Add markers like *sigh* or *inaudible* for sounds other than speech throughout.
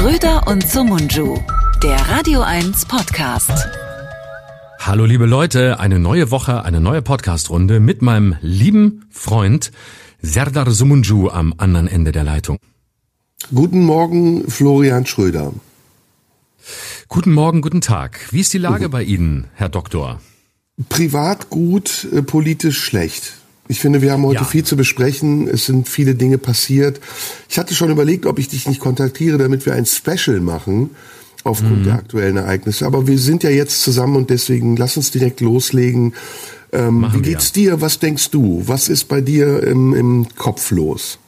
Schröder und Sumunju, der Radio 1 Podcast. Hallo liebe Leute, eine neue Woche, eine neue Podcast-Runde mit meinem lieben Freund Serdar Sumunju am anderen Ende der Leitung. Guten Morgen, Florian Schröder. Guten Morgen, guten Tag. Wie ist die Lage bei Ihnen, Herr Doktor? Privat gut, äh, politisch schlecht. Ich finde, wir haben heute Ja. viel zu besprechen. Es sind viele Dinge passiert. Ich hatte schon überlegt, ob ich dich nicht kontaktiere, damit wir ein Special machen aufgrund Mhm. der aktuellen Ereignisse. Aber wir sind ja jetzt zusammen und deswegen lass uns direkt loslegen. Ähm, wie wir. geht's dir? Was denkst du? Was ist bei dir im, im Kopf los?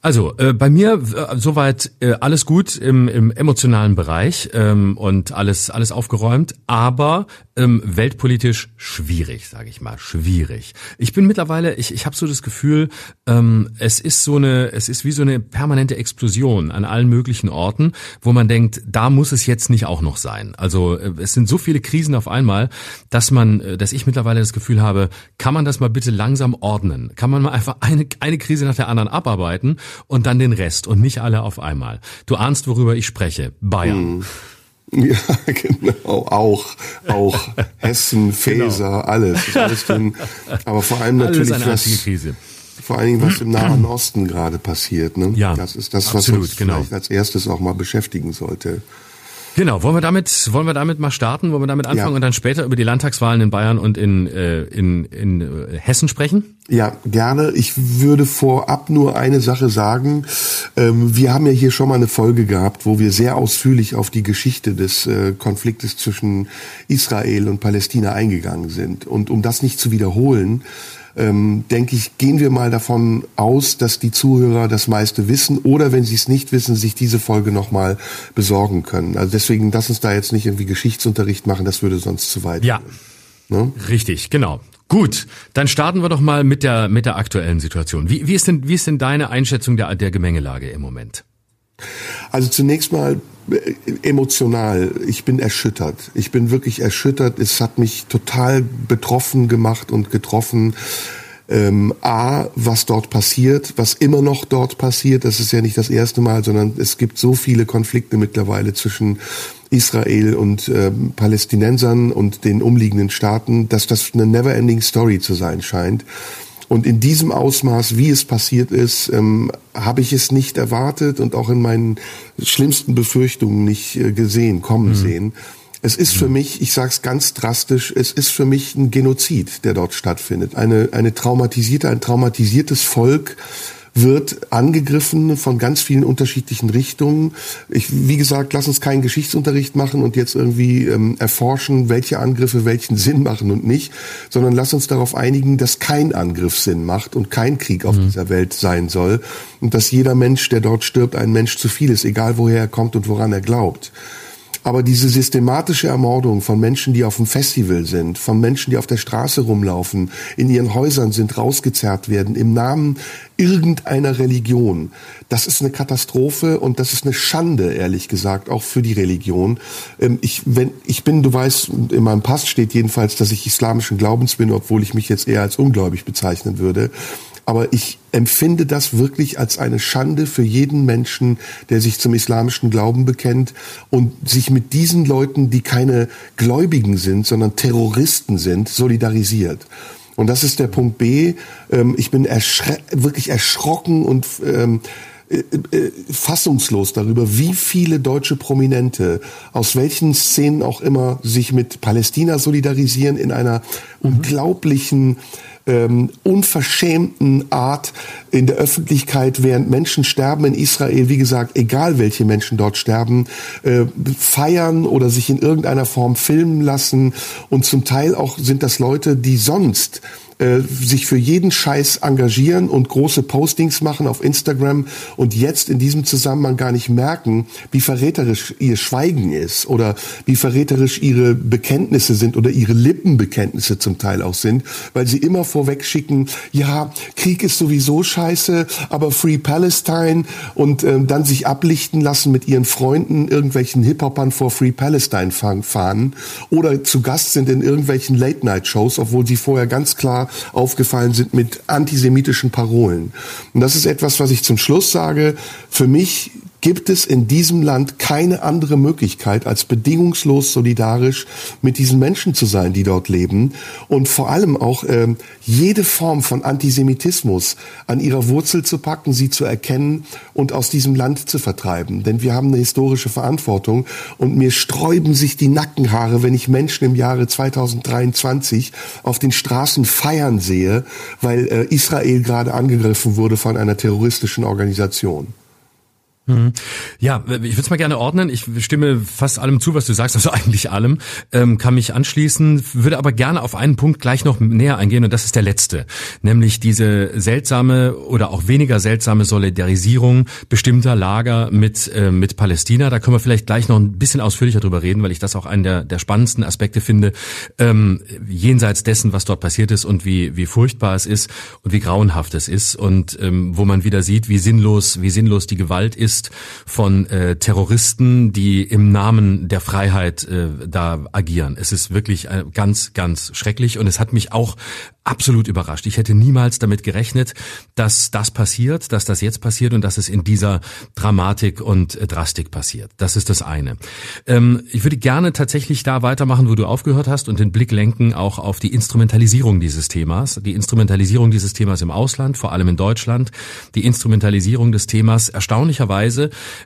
Also äh, bei mir äh, soweit äh, alles gut im, im emotionalen Bereich ähm, und alles alles aufgeräumt, aber ähm, weltpolitisch schwierig, sage ich mal, schwierig. Ich bin mittlerweile, ich, ich habe so das Gefühl, ähm, es ist so eine, es ist wie so eine permanente Explosion an allen möglichen Orten, wo man denkt, da muss es jetzt nicht auch noch sein. Also äh, es sind so viele Krisen auf einmal, dass man, äh, dass ich mittlerweile das Gefühl habe, kann man das mal bitte langsam ordnen? Kann man mal einfach eine eine Krise nach der anderen abarbeiten und dann den Rest und nicht alle auf einmal? Du ahnst, worüber ich spreche. Bayern. *laughs* Ja, genau, auch, auch *laughs* Hessen, Faeser, alles, ist alles drin. Aber vor allem Alles natürlich, eine was, Krise. vor allen Dingen, was im Nahen Osten gerade passiert. Ne? Ja, das ist das, was absolut, uns genau. vielleicht als erstes auch mal beschäftigen sollte. Genau, wollen wir damit, wollen wir damit mal starten, wollen wir damit anfangen Ja. und dann später über die Landtagswahlen in Bayern und in, äh, in, in äh, Hessen sprechen? Ja, gerne. Ich würde vorab nur eine Sache sagen. Ähm, wir haben ja hier schon mal eine Folge gehabt, wo wir sehr ausführlich auf die Geschichte des äh, Konfliktes zwischen Israel und Palästina eingegangen sind. Und um das nicht zu wiederholen, ähm, denke ich, gehen wir mal davon aus, dass die Zuhörer das meiste wissen oder wenn sie es nicht wissen, sich diese Folge nochmal besorgen können. Also deswegen, lass uns da jetzt nicht irgendwie Geschichtsunterricht machen, das würde sonst zu weit Ja. Ne? richtig, genau. Gut, dann starten wir doch mal mit der mit der aktuellen Situation. Wie, wie ist denn wie ist denn deine Einschätzung der der Gemengelage im Moment? Also zunächst mal emotional. Ich bin erschüttert. Ich bin wirklich erschüttert. Es hat mich total betroffen gemacht und getroffen. Ähm, A, was dort passiert, was immer noch dort passiert. Das ist ja nicht das erste Mal, sondern es gibt so viele Konflikte mittlerweile zwischen Israel und ähm, Palästinensern und den umliegenden Staaten, dass das eine never-ending Story zu sein scheint. Und in diesem Ausmaß, wie es passiert ist, ähm, habe ich es nicht erwartet und auch in meinen schlimmsten Befürchtungen nicht äh, gesehen, kommen sehen. Es ist für mich, ich sage es ganz drastisch, es ist für mich ein Genozid, der dort stattfindet. Eine, eine traumatisierte, ein traumatisiertes Volk wird angegriffen von ganz vielen unterschiedlichen Richtungen. Ich, wie gesagt, lass uns keinen Geschichtsunterricht machen und jetzt irgendwie ähm, erforschen, welche Angriffe welchen Sinn machen und nicht, sondern lass uns darauf einigen, dass kein Angriff Sinn macht und kein Krieg auf dieser Welt sein soll und dass jeder Mensch, der dort stirbt, ein Mensch zu viel ist, egal woher er kommt und woran er glaubt. Aber diese systematische Ermordung von Menschen, die auf dem Festival sind, von Menschen, die auf der Straße rumlaufen, in ihren Häusern sind, rausgezerrt werden, im Namen irgendeiner Religion, das ist eine Katastrophe und das ist eine Schande, ehrlich gesagt, auch für die Religion. Ähm, Ich, wenn, ich bin, du weißt, in meinem Pass steht jedenfalls, dass ich islamischen Glaubens bin, obwohl ich mich jetzt eher als ungläubig bezeichnen würde. Aber ich empfinde das wirklich als eine Schande für jeden Menschen, der sich zum islamischen Glauben bekennt und sich mit diesen Leuten, die keine Gläubigen sind, sondern Terroristen sind, solidarisiert. Und das ist der Punkt B. Ähm, Ich bin erschre wirklich erschrocken und ähm, äh, äh, fassungslos darüber, wie viele deutsche Prominente aus welchen Szenen auch immer sich mit Palästina solidarisieren in einer unglaublichen ähm, unverschämten Art in der Öffentlichkeit, während Menschen sterben in Israel, wie gesagt, egal welche Menschen dort sterben, äh, feiern oder sich in irgendeiner Form filmen lassen. Und zum Teil auch sind das Leute, die sonst äh, sich für jeden Scheiß engagieren und große Postings machen auf Instagram und jetzt in diesem Zusammenhang gar nicht merken, wie verräterisch ihr Schweigen ist oder wie verräterisch ihre Bekenntnisse sind oder ihre Lippenbekenntnisse zum Teil auch sind, weil sie immer vorweg schicken, ja, Krieg ist sowieso scheiße, aber Free Palestine und ähm, dann sich ablichten lassen mit ihren Freunden, irgendwelchen Hip-Hopern vor Free Palestine fahren oder zu Gast sind in irgendwelchen Late-Night-Shows, obwohl sie vorher ganz klar aufgefallen sind mit antisemitischen Parolen. Und das ist etwas, was ich zum Schluss sage. Für mich gibt es in diesem Land keine andere Möglichkeit, als bedingungslos solidarisch mit diesen Menschen zu sein, die dort leben und vor allem auch ähm, jede Form von Antisemitismus an ihrer Wurzel zu packen, sie zu erkennen und aus diesem Land zu vertreiben. Denn wir haben eine historische Verantwortung und mir sträuben sich die Nackenhaare, wenn ich Menschen im Jahre 2023 auf den Straßen feiern sehe, weil äh, Israel gerade angegriffen wurde von einer terroristischen Organisation. Mhm. Ja, ich würde es mal gerne ordnen. Ich stimme fast allem zu, was du sagst, also *laughs* eigentlich allem, ähm, kann mich anschließen, würde aber gerne auf einen Punkt gleich noch näher eingehen und das ist der letzte, nämlich diese seltsame oder auch weniger seltsame Solidarisierung bestimmter Lager mit, äh, mit Palästina. Da können wir vielleicht gleich noch ein bisschen ausführlicher drüber reden, weil ich das auch einen der, der spannendsten Aspekte finde, ähm, jenseits dessen, was dort passiert ist und wie, wie furchtbar es ist und wie grauenhaft es ist und ähm, wo man wieder sieht, wie sinnlos, wie sinnlos die Gewalt ist ist von äh, Terroristen, die im Namen der Freiheit äh, da agieren. Es ist wirklich äh, ganz, ganz schrecklich und es hat mich auch absolut überrascht. Ich hätte niemals damit gerechnet, dass das passiert, dass das jetzt passiert und dass es in dieser Dramatik und äh, Drastik passiert. Das ist das eine. Ähm, ich würde gerne tatsächlich da weitermachen, wo du aufgehört hast und den Blick lenken auch auf die Instrumentalisierung dieses Themas, die Instrumentalisierung dieses Themas im Ausland, vor allem in Deutschland, die Instrumentalisierung des Themas erstaunlicherweise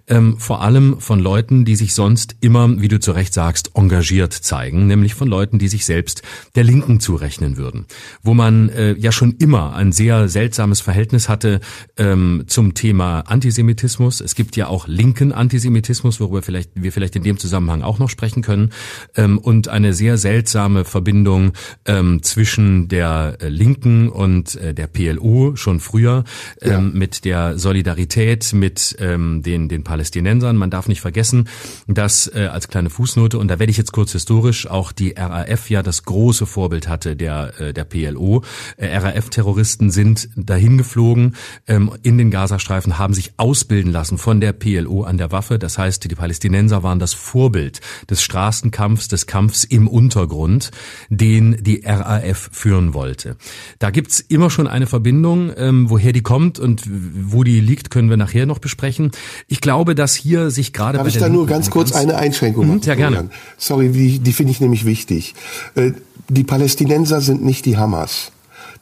ähm, vor allem von Leuten, die sich sonst immer, wie du zu Recht sagst, engagiert zeigen, nämlich von Leuten, die sich selbst der Linken zurechnen würden. Wo wo man äh, ja schon immer ein sehr seltsames Verhältnis hatte ähm, zum Thema Antisemitismus. Es gibt ja auch linken Antisemitismus, worüber vielleicht, wir vielleicht in dem Zusammenhang auch noch sprechen können, ähm, und eine sehr seltsame Verbindung ähm, zwischen der äh, Linken und äh, der PLO schon früher ähm, ja. mit der Solidarität mit ähm, den, den Palästinensern. Man darf nicht vergessen, dass äh, als kleine Fußnote, und da werde ich jetzt kurz historisch, auch die RAF ja das große Vorbild hatte der, äh, der PLO. PLO. Äh, RAF-Terroristen sind dahin geflogen ähm, in den Gazastreifen, haben sich ausbilden lassen von der PLO an der Waffe. Das heißt, die Palästinenser waren das Vorbild des Straßenkampfs, des Kampfs im Untergrund, den die RAF führen wollte. Da gibt's immer schon eine Verbindung, ähm, woher die kommt und wo die liegt, können wir nachher noch besprechen. Ich glaube, dass hier sich gerade Darf ich da nur ganz kurz eine Einschränkung machen? Ja, gerne. Sorry, die, die finde ich nämlich wichtig. Äh, die Palästinenser sind nicht die Hamas.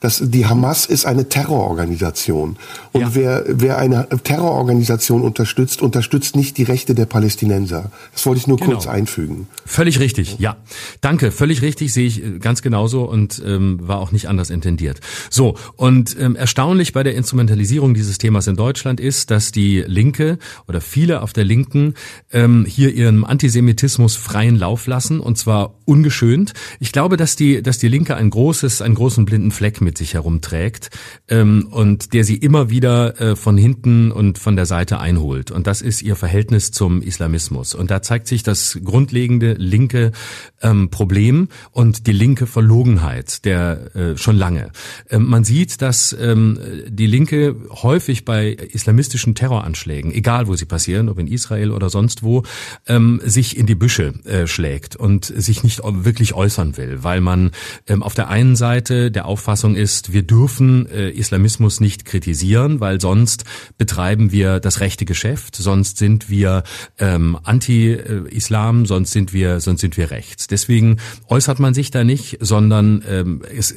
Das, die Hamas ist eine Terrororganisation. Und ja. wer, wer eine Terrororganisation unterstützt, unterstützt nicht die Rechte der Palästinenser. Das wollte ich nur genau. kurz einfügen. Völlig richtig, ja. Danke, völlig richtig, sehe ich äh, ganz genauso und ähm, war auch nicht anders intendiert. So, und ähm, erstaunlich bei der Instrumentalisierung dieses Themas in Deutschland ist, dass die Linke oder viele auf der Linken ähm, hier ihren Antisemitismus freien Lauf lassen und zwar ungeschönt. Ich glaube, dass die, dass die Linke ein großes, einen großen blinden Fleck mit mit sich herumträgt ähm, und der sie immer wieder äh, von hinten und von der Seite einholt. Und das ist ihr Verhältnis zum Islamismus. Und da zeigt sich das grundlegende linke ähm, Problem und die linke Verlogenheit der äh, schon lange. Ähm, man sieht, dass ähm, die Linke häufig bei islamistischen Terroranschlägen, egal wo sie passieren, ob in Israel oder sonst wo, ähm, sich in die Büsche äh, schlägt und sich nicht wirklich äußern will, weil man ähm, auf der einen Seite der Auffassung ist, wir dürfen äh, Islamismus nicht kritisieren, weil sonst betreiben wir das rechte Geschäft, sonst sind wir ähm, anti-Islam, sonst sind wir, sonst sind wir rechts. Deswegen äußert man sich da nicht, sondern ähm, es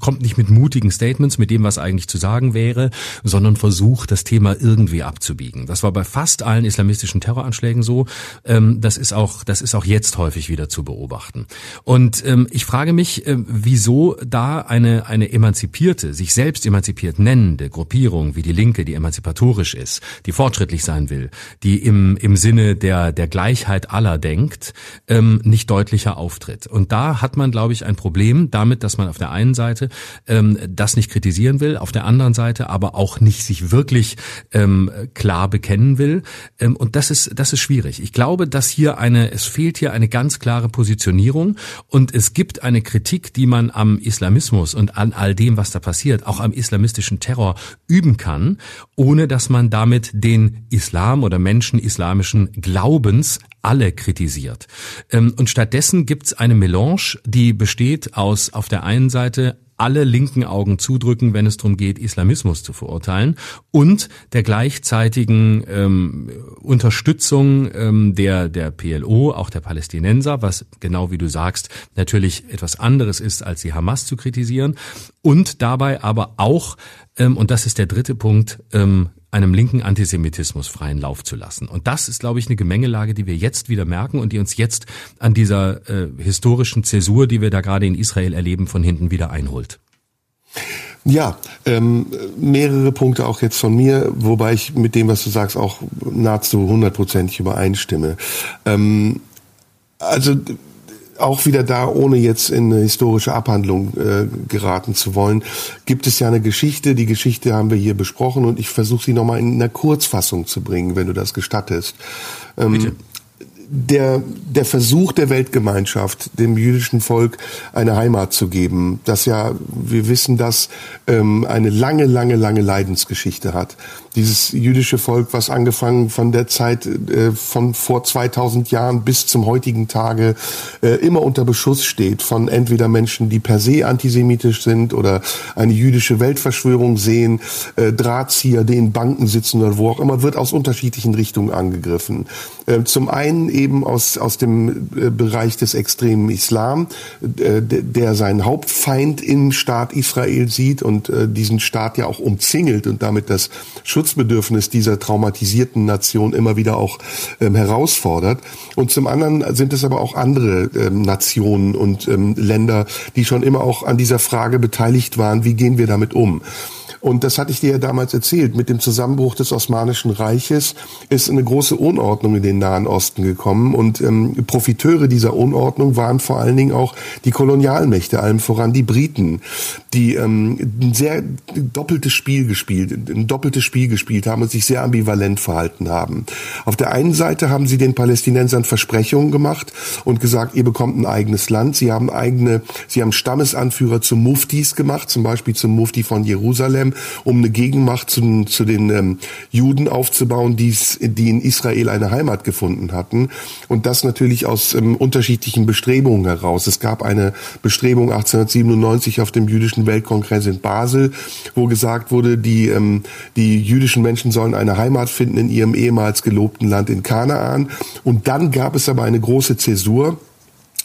kommt nicht mit mutigen Statements, mit dem, was eigentlich zu sagen wäre, sondern versucht, das Thema irgendwie abzubiegen. Das war bei fast allen islamistischen Terroranschlägen so. Ähm, das ist auch, das ist auch jetzt häufig wieder zu beobachten. Und ähm, ich frage mich, äh, wieso da eine eine emanzipierte, sich selbst emanzipiert nennende Gruppierung wie die Linke, die emanzipatorisch ist, die fortschrittlich sein will, die im, im Sinne der, der Gleichheit aller denkt, ähm, nicht deutlicher auftritt. Und da hat man, glaube ich, ein Problem damit, dass man auf der einen Seite ähm, das nicht kritisieren will, auf der anderen Seite aber auch nicht sich wirklich ähm, klar bekennen will. Ähm, und das ist, das ist schwierig. Ich glaube, dass hier eine, es fehlt hier eine ganz klare Positionierung und es gibt eine Kritik, die man am Islamismus und an all dem, was da passiert, auch am islamistischen Terror üben kann, ohne dass man damit den Islam oder Menschen islamischen Glaubens alle kritisiert. Ähm, und stattdessen gibt's eine Melange, die besteht aus auf der einen Seite alle linken Augen zudrücken, wenn es darum geht, Islamismus zu verurteilen und der gleichzeitigen ähm, Unterstützung ähm, der der PLO, auch der Palästinenser, was genau wie du sagst natürlich etwas anderes ist, als die Hamas zu kritisieren und dabei aber auch ähm, und das ist der dritte Punkt ähm, einem linken Antisemitismus freien Lauf zu lassen. Und das ist, glaube ich, eine Gemengelage, die wir jetzt wieder merken und die uns jetzt an dieser äh, historischen Zäsur, die wir da gerade in Israel erleben, von hinten wieder einholt. Ja, ähm, mehrere Punkte auch jetzt von mir, wobei ich mit dem, was du sagst, auch nahezu hundertprozentig übereinstimme. Ähm, also auch wieder da, ohne jetzt in eine historische Abhandlung äh, geraten zu wollen, gibt es ja eine Geschichte. Die Geschichte haben wir hier besprochen und ich versuche sie nochmal in einer Kurzfassung zu bringen, wenn du das gestattest. Ähm, Bitte der, der Versuch der Weltgemeinschaft, dem jüdischen Volk eine Heimat zu geben, das ja, wir wissen das, ähm, eine lange, lange, lange Leidensgeschichte hat. Dieses jüdische Volk, was angefangen von der Zeit äh, von vor 2000 Jahren bis zum heutigen Tage äh, immer unter Beschuss steht von entweder Menschen, die per se antisemitisch sind oder eine jüdische Weltverschwörung sehen, äh, Drahtzieher, die in Banken sitzen oder wo auch immer, wird aus unterschiedlichen Richtungen angegriffen. Äh, zum einen eben aus, aus dem äh, Bereich des extremen Islam, äh, der seinen Hauptfeind im Staat Israel sieht und diesen Staat ja auch umzingelt und damit das Schutzbedürfnis dieser traumatisierten Nation immer wieder auch ähm, herausfordert. Und zum anderen sind es aber auch andere ähm, Nationen und ähm, Länder, die schon immer auch an dieser Frage beteiligt waren, wie gehen wir damit um. Und das hatte ich dir ja damals erzählt. Mit dem Zusammenbruch des Osmanischen Reiches ist eine große Unordnung in den Nahen Osten gekommen. Und ähm, Profiteure dieser Unordnung waren vor allen Dingen auch die Kolonialmächte, allem voran die Briten, die ähm, ein sehr doppeltes Spiel gespielt, ein doppeltes Spiel gespielt haben und sich sehr ambivalent verhalten haben. Auf der einen Seite haben sie den Palästinensern Versprechungen gemacht und gesagt, ihr bekommt ein eigenes Land. Sie haben eigene, sie haben Stammesanführer zu Muftis gemacht, zum Beispiel zum Mufti von Jerusalem um eine Gegenmacht zu, zu den ähm, Juden aufzubauen, die's, die in Israel eine Heimat gefunden hatten. Und das natürlich aus ähm, unterschiedlichen Bestrebungen heraus. Es gab eine Bestrebung 1897 auf dem jüdischen Weltkongress in Basel, wo gesagt wurde, die, ähm, die jüdischen Menschen sollen eine Heimat finden in ihrem ehemals gelobten Land in Kanaan. Und dann gab es aber eine große Zäsur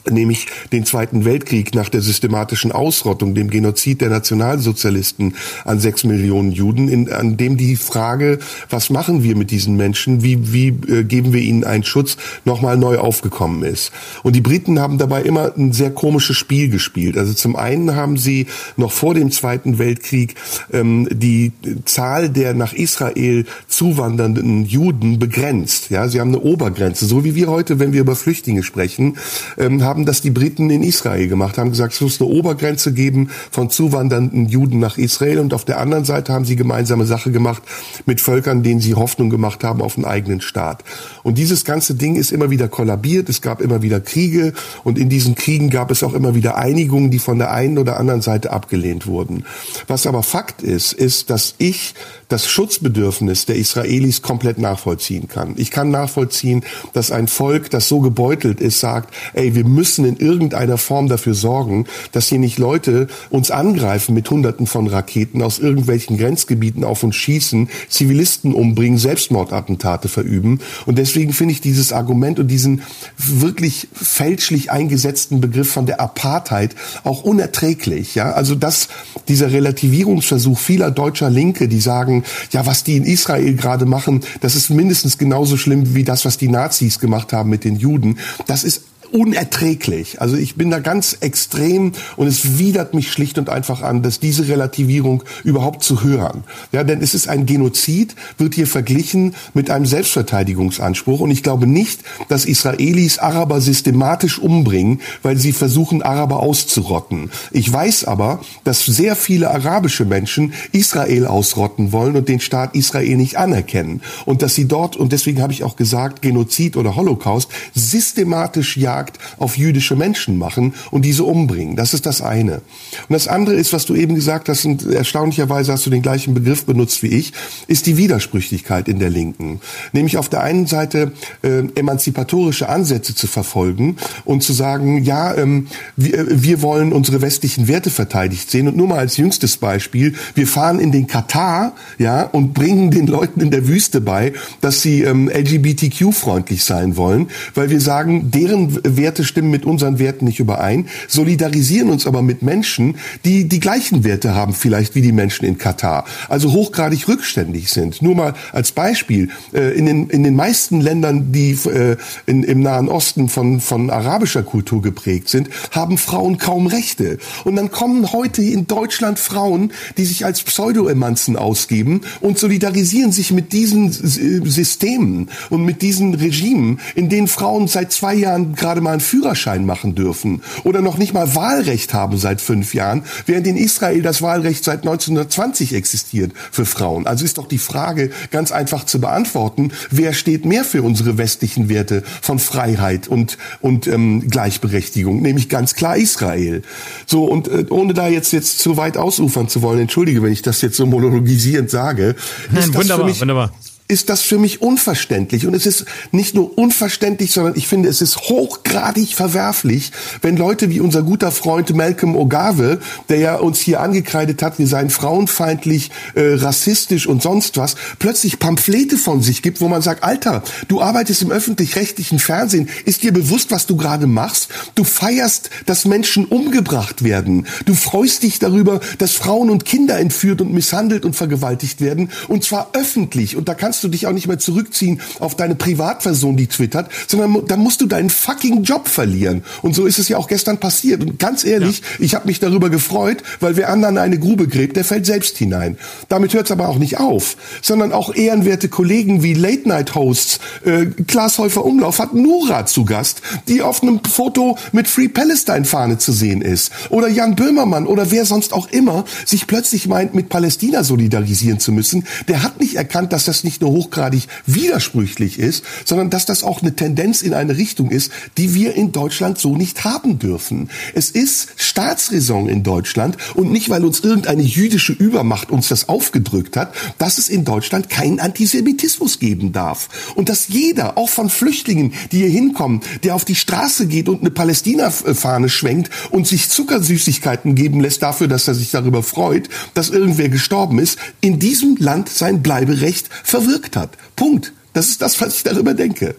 nämlich den Zweiten Weltkrieg nach der systematischen Ausrottung, dem Genozid der Nationalsozialisten an sechs Millionen Juden, in, an dem die Frage, was machen wir mit diesen Menschen, wie, wie äh, geben wir ihnen einen Schutz, nochmal neu aufgekommen ist. Und die Briten haben dabei immer ein sehr komisches Spiel gespielt. Also zum einen haben sie noch vor dem Zweiten Weltkrieg ähm, die Zahl der nach Israel zuwandernden Juden begrenzt. Ja, sie haben eine Obergrenze, so wie wir heute, wenn wir über Flüchtlinge sprechen, ähm, haben das die Briten in Israel gemacht, haben gesagt, es muss eine Obergrenze geben von zuwandernden Juden nach Israel und auf der anderen Seite haben sie gemeinsame Sache gemacht mit Völkern, denen sie Hoffnung gemacht haben auf einen eigenen Staat. Und dieses ganze Ding ist immer wieder kollabiert, es gab immer wieder Kriege und in diesen Kriegen gab es auch immer wieder Einigungen, die von der einen oder anderen Seite abgelehnt wurden. Was aber Fakt ist, ist, dass ich das Schutzbedürfnis der Israelis komplett nachvollziehen kann. Ich kann nachvollziehen, dass ein Volk, das so gebeutelt ist, sagt, ey, wir müssen in irgendeiner Form dafür sorgen, dass hier nicht Leute uns angreifen mit Hunderten von Raketen aus irgendwelchen Grenzgebieten auf uns schießen, Zivilisten umbringen, Selbstmordattentate verüben. Und deswegen finde ich dieses Argument und diesen wirklich fälschlich eingesetzten Begriff von der Apartheid auch unerträglich. Ja, also dass dieser Relativierungsversuch vieler deutscher Linke, die sagen, ja, was die in Israel gerade machen, das ist mindestens genauso schlimm wie das, was die Nazis gemacht haben mit den Juden. Das ist unerträglich. Also ich bin da ganz extrem und es widert mich schlicht und einfach an, dass diese Relativierung überhaupt zu hören. Ja, denn es ist ein Genozid, wird hier verglichen mit einem Selbstverteidigungsanspruch und ich glaube nicht, dass Israelis Araber systematisch umbringen, weil sie versuchen, Araber auszurotten. Ich weiß aber, dass sehr viele arabische Menschen Israel ausrotten wollen und den Staat Israel nicht anerkennen und dass sie dort, und deswegen habe ich auch gesagt, Genozid oder Holocaust, systematisch ja Jagd auf jüdische Menschen machen und diese umbringen. Das ist das eine. Und das andere ist, was du eben gesagt hast, und erstaunlicherweise hast du den gleichen Begriff benutzt wie ich, ist die Widersprüchlichkeit in der Linken. Nämlich auf der einen Seite äh, emanzipatorische Ansätze zu verfolgen und zu sagen, ja, ähm, wir, äh, wir wollen unsere westlichen Werte verteidigt sehen. Und nur mal als jüngstes Beispiel, wir fahren in den Katar, ja, und bringen den Leuten in der Wüste bei, dass sie ähm, LGBTQ-freundlich sein wollen, weil wir sagen, deren Werte stimmen mit unseren Werten nicht überein, solidarisieren uns aber mit Menschen, die die gleichen Werte haben vielleicht wie die Menschen in Katar, also hochgradig rückständig sind. Nur mal als Beispiel, äh, in, den, in den meisten Ländern, die äh, in, im Nahen Osten von, von arabischer Kultur geprägt sind, haben Frauen kaum Rechte. Und dann kommen heute in Deutschland Frauen, die sich als Pseudo-Emanzen ausgeben und solidarisieren sich mit diesen Systemen und mit diesen Regimen, in denen Frauen seit zwei Jahren gerade mal einen Führerschein machen dürfen oder noch nicht mal Wahlrecht haben seit fünf Jahren, während in Israel das Wahlrecht seit 1920 existiert für Frauen. Also ist doch die Frage ganz einfach zu beantworten, wer steht mehr für unsere westlichen Werte von Freiheit und, und ähm, Gleichberechtigung, nämlich ganz klar Israel. So, und äh, ohne da jetzt, jetzt zu weit ausufern zu wollen, entschuldige, wenn ich das jetzt so monologisierend sage, Nein, ist das wunderbar, für mich, wunderbar ist das für mich unverständlich. Und es ist nicht nur unverständlich, sondern ich finde, es ist hochgradig verwerflich, wenn Leute wie unser guter Freund Malcolm Ogave, der ja uns hier angekreidet hat, wir seien frauenfeindlich, äh, rassistisch und sonst was, plötzlich Pamphlete von sich gibt, wo man sagt, Alter, du arbeitest im öffentlich-rechtlichen Fernsehen, ist dir bewusst, was du gerade machst? Du feierst, dass Menschen umgebracht werden. Du freust dich darüber, dass Frauen und Kinder entführt und misshandelt und vergewaltigt werden, und zwar öffentlich. Und da kannst kannst du dich auch nicht mehr zurückziehen auf deine Privatperson, die twittert, sondern dann musst du deinen fucking Job verlieren. Und so ist es ja auch gestern passiert. Und ganz ehrlich, ja. ich habe mich darüber gefreut, weil wer anderen eine Grube gräbt, der fällt selbst hinein. Damit hört es aber auch nicht auf, sondern auch ehrenwerte Kollegen wie Late-Night-Hosts, äh, Klaas Häufer Umlauf hat Nura zu Gast, die auf einem Foto mit Free Palestine-Fahne zu sehen ist. Oder Jan Böhmermann oder wer sonst auch immer sich plötzlich meint, mit Palästina solidarisieren zu müssen. Der hat nicht erkannt, dass das nicht nur hochgradig widersprüchlich ist, sondern dass das auch eine Tendenz in eine Richtung ist, die wir in Deutschland so nicht haben dürfen. Es ist Staatsräson in Deutschland und nicht, weil uns irgendeine jüdische Übermacht uns das aufgedrückt hat, dass es in Deutschland keinen Antisemitismus geben darf. Und dass jeder, auch von Flüchtlingen, die hier hinkommen, der auf die Straße geht und eine Palästina-Fahne schwenkt und sich Zuckersüßigkeiten geben lässt dafür, dass er sich darüber freut, dass irgendwer gestorben ist, in diesem Land sein Bleiberecht verwirkt gewirkt hat. Punkt. Das ist das, was ich darüber denke.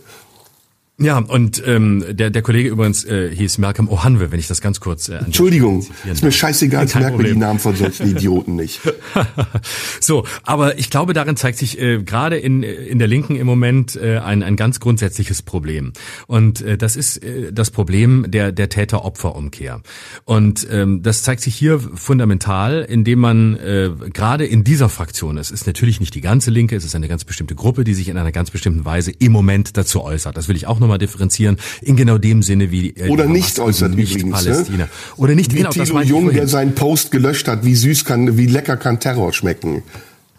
Ja, und ähm, der, der Kollege übrigens äh, hieß Malcolm Ohanwe, wenn ich das ganz kurz... Äh, Entschuldigung, ist mir scheißegal, ich merke mir die Namen von solchen *laughs* Idioten nicht. *laughs* so, aber ich glaube, darin zeigt sich äh, gerade in, in der Linken im Moment äh, ein, ein ganz grundsätzliches Problem. Und äh, das ist äh, das Problem der, der Täter-Opfer-Umkehr. Und ähm, das zeigt sich hier fundamental, indem man äh, gerade in dieser Fraktion, es ist natürlich nicht die ganze Linke, es ist eine ganz bestimmte Gruppe, die sich in einer ganz bestimmten Weise im Moment dazu äußert. Das will ich auch noch nochmal differenzieren, in genau dem Sinne wie äh, Oder nicht äußert nicht übrigens. Ne? Palästina. Ne? Oder nicht wie genau, Thilo Jung, der seinen Post gelöscht hat, wie süß kann, wie lecker kann Terror schmecken.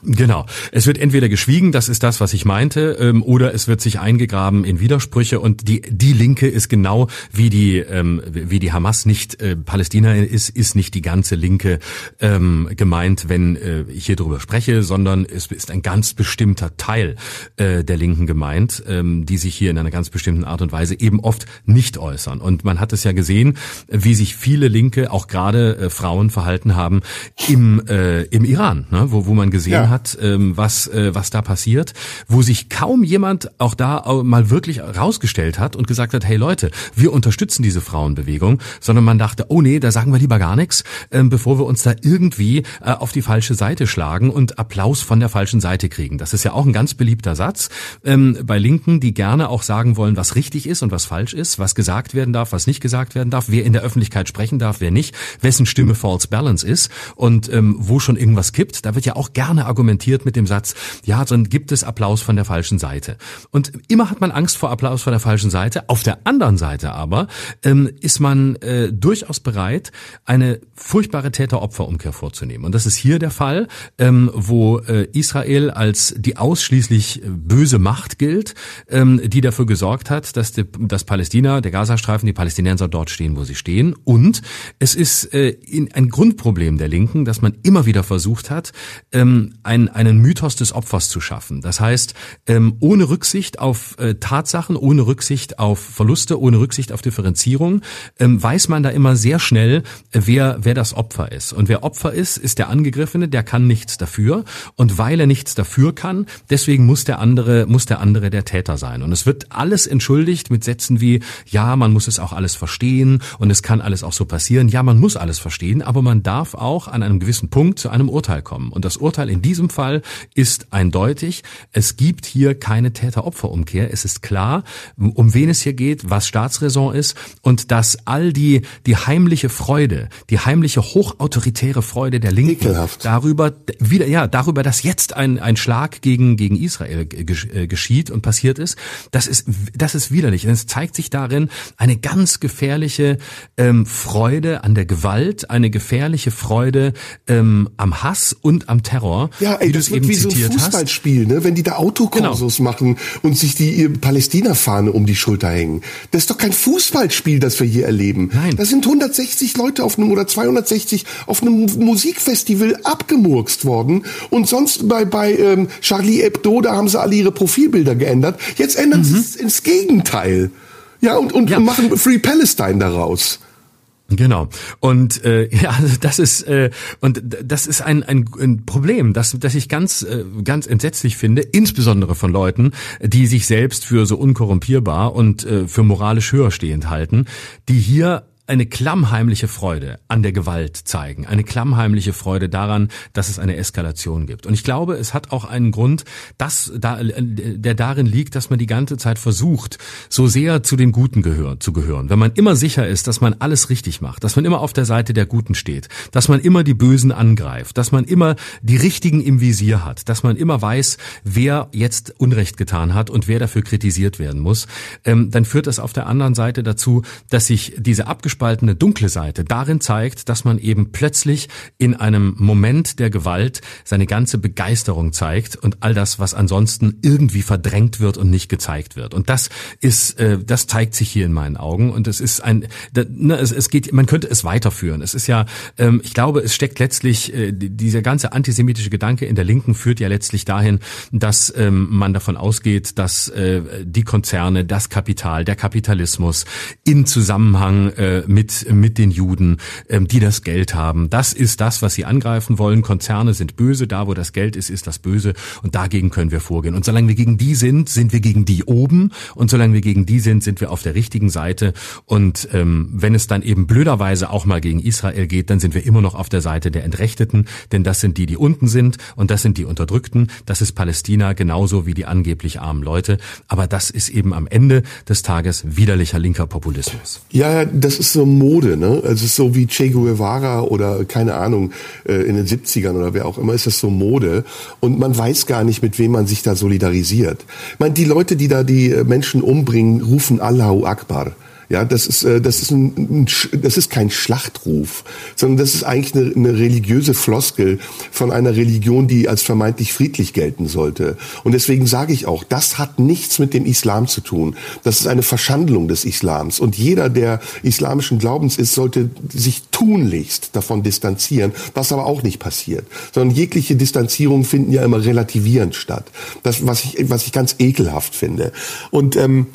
Genau. Es wird entweder geschwiegen, das ist das, was ich meinte, ähm, oder es wird sich eingegraben in Widersprüche und die die Linke ist genau wie die ähm, wie die Hamas nicht äh, Palästina ist ist nicht die ganze Linke ähm, gemeint, wenn äh, ich hier drüber spreche, sondern es ist ein ganz bestimmter Teil äh, der Linken gemeint, ähm, die sich hier in einer ganz bestimmten Art und Weise eben oft nicht äußern. Und man hat es ja gesehen, wie sich viele Linke, auch gerade äh, Frauen verhalten haben im äh, im Iran, ne? wo wo man gesehen ja hat, ähm, was, äh, was da passiert, wo sich kaum jemand auch da mal wirklich rausgestellt hat und gesagt hat, hey Leute, wir unterstützen diese Frauenbewegung, sondern man dachte, oh nee, da sagen wir lieber gar nichts, ähm, bevor wir uns da irgendwie äh, auf die falsche Seite schlagen und Applaus von der falschen Seite kriegen. Das ist ja auch ein ganz beliebter Satz ähm, bei Linken, die gerne auch sagen wollen, was richtig ist und was falsch ist, was gesagt werden darf, was nicht gesagt werden darf, wer in der Öffentlichkeit sprechen darf, wer nicht, wessen Stimme False Balance ist und ähm, wo schon irgendwas kippt. Da wird ja auch gerne argumentiert argumentiert mit dem Satz, ja, dann gibt es Applaus von der falschen Seite. Und immer hat man Angst vor Applaus von der falschen Seite. Auf der anderen Seite aber ähm, ist man äh, durchaus bereit, eine furchtbare Täter-Opfer-Umkehr vorzunehmen. Und das ist hier der Fall, ähm, wo äh, Israel als die ausschließlich böse Macht gilt, ähm, die dafür gesorgt hat, dass, die, dass Palästina, der Gazastreifen, die Palästinenser dort stehen, wo sie stehen. Und es ist äh, in, ein Grundproblem der Linken, dass man immer wieder versucht hat, ähm, ein, einen Mythos des Opfers zu schaffen. Das heißt, ähm, ohne Rücksicht auf äh, Tatsachen, ohne Rücksicht auf Verluste, ohne Rücksicht auf Differenzierung, ähm, weiß man da immer sehr schnell, äh, wer, wer das Opfer ist. Und wer Opfer ist, ist der Angegriffene, der kann nichts dafür. Und weil er nichts dafür kann, deswegen muss der andere, muss der andere der Täter sein. Und es wird alles entschuldigt mit Sätzen wie, ja, man muss es auch alles verstehen und es kann alles auch so passieren. Ja, man muss alles verstehen, aber man darf auch an einem gewissen Punkt zu einem Urteil kommen. Und das Urteil in diesem Fall ist eindeutig. Es gibt hier keine Täter-Opfer-Umkehr. Es ist klar, um wen es hier geht, was Staatsräson ist und dass all die, die heimliche Freude, die heimliche hochautoritäre Freude der Linken Ekelhaft. darüber, wieder, ja, darüber, dass jetzt ein, ein Schlag gegen, gegen Israel äh, geschieht und passiert ist, das ist, das ist widerlich. Und es zeigt sich darin eine ganz gefährliche ähm, Freude an der Gewalt, eine gefährliche Freude ähm, am Hass und am Terror. Ja, ey, das wird wie so ein Fußballspiel, ne? wenn die da Autokursus genau. machen und sich die Palästina-Fahne um die Schulter hängen. Das ist doch kein Fußballspiel, das wir hier erleben. Nein. Da sind 160 Leute auf einem oder 260 auf einem Musikfestival abgemurkst worden und sonst bei, bei ähm, Charlie Hebdo, da haben sie alle ihre Profilbilder geändert. Jetzt ändern mhm. sie es ins Gegenteil. Ja, und, und, ja. und machen Free Palestine daraus. Genau. Und äh, *laughs* ja, das ist äh, und das ist ein, ein, ein Problem, das, das ich ganz äh, ganz entsetzlich finde, insbesondere von Leuten, die sich selbst für so unkorrumpierbar und äh, für moralisch höherstehend halten, die hier eine klammheimliche Freude an der Gewalt zeigen, eine klammheimliche Freude daran, dass es eine Eskalation gibt. Und ich glaube, es hat auch einen Grund, dass da, der darin liegt, dass man die ganze Zeit versucht, so sehr zu den Guten gehör, zu gehören. Wenn man immer sicher ist, dass man alles richtig macht, dass man immer auf der Seite der Guten steht, dass man immer die Bösen angreift, dass man immer die Richtigen im Visier hat, dass man immer weiß, wer jetzt Unrecht getan hat und wer dafür kritisiert werden muss, ähm, dann führt das auf der anderen Seite dazu, dass sich diese abgespaltene abgespaltene dunkle Seite darin zeigt, dass man eben plötzlich in einem Moment der Gewalt seine ganze Begeisterung zeigt und all das, was ansonsten irgendwie verdrängt wird und nicht gezeigt wird. Und das ist, äh, das zeigt sich hier in meinen Augen. Und es ist ein, ne, es, es geht, man könnte es weiterführen. Es ist ja, ähm, ich glaube, es steckt letztlich äh, dieser ganze antisemitische Gedanke in der Linken führt ja letztlich dahin, dass ähm, man davon ausgeht, dass äh, die Konzerne, das Kapital, der Kapitalismus in Zusammenhang äh, mit, mit den Juden, ähm, die das Geld haben. Das ist das, was sie angreifen wollen. Konzerne sind böse, da wo das Geld ist, ist das böse und dagegen können wir vorgehen. Und solange wir gegen die sind, sind wir gegen die oben und solange wir gegen die sind, sind wir auf der richtigen Seite. Und ähm, wenn es dann eben blöderweise auch mal gegen Israel geht, dann sind wir immer noch auf der Seite der Entrechteten, denn das sind die, die unten sind und das sind die Unterdrückten. Das ist Palästina genauso wie die angeblich armen Leute. Aber das ist eben am Ende des Tages widerlicher linker Populismus. Ja, das ist so Mode, ne? Also es ist so wie Che Guevara oder keine Ahnung, äh, in den 70ern oder wer auch immer, ist das so Mode. Und man weiß gar nicht, mit wem man sich da solidarisiert. Ich meine, die Leute, die da die Menschen umbringen, rufen Allahu Akbar. Ja, das ist, äh, das ist, ein, ein, das ist kein Schlachtruf, sondern das ist eigentlich eine, eine religiöse Floskel von einer Religion, die als vermeintlich friedlich gelten sollte. Und deswegen sage ich auch, das hat nichts mit dem Islam zu tun. Das ist eine Verschandlung des Islams. Und jeder, der islamischen Glaubens ist, sollte sich tunlichst davon distanzieren, was aber auch nicht passiert. Sondern jegliche Distanzierungen finden ja immer relativierend statt. Das, was ich, was ich ganz ekelhaft finde. Und ähm,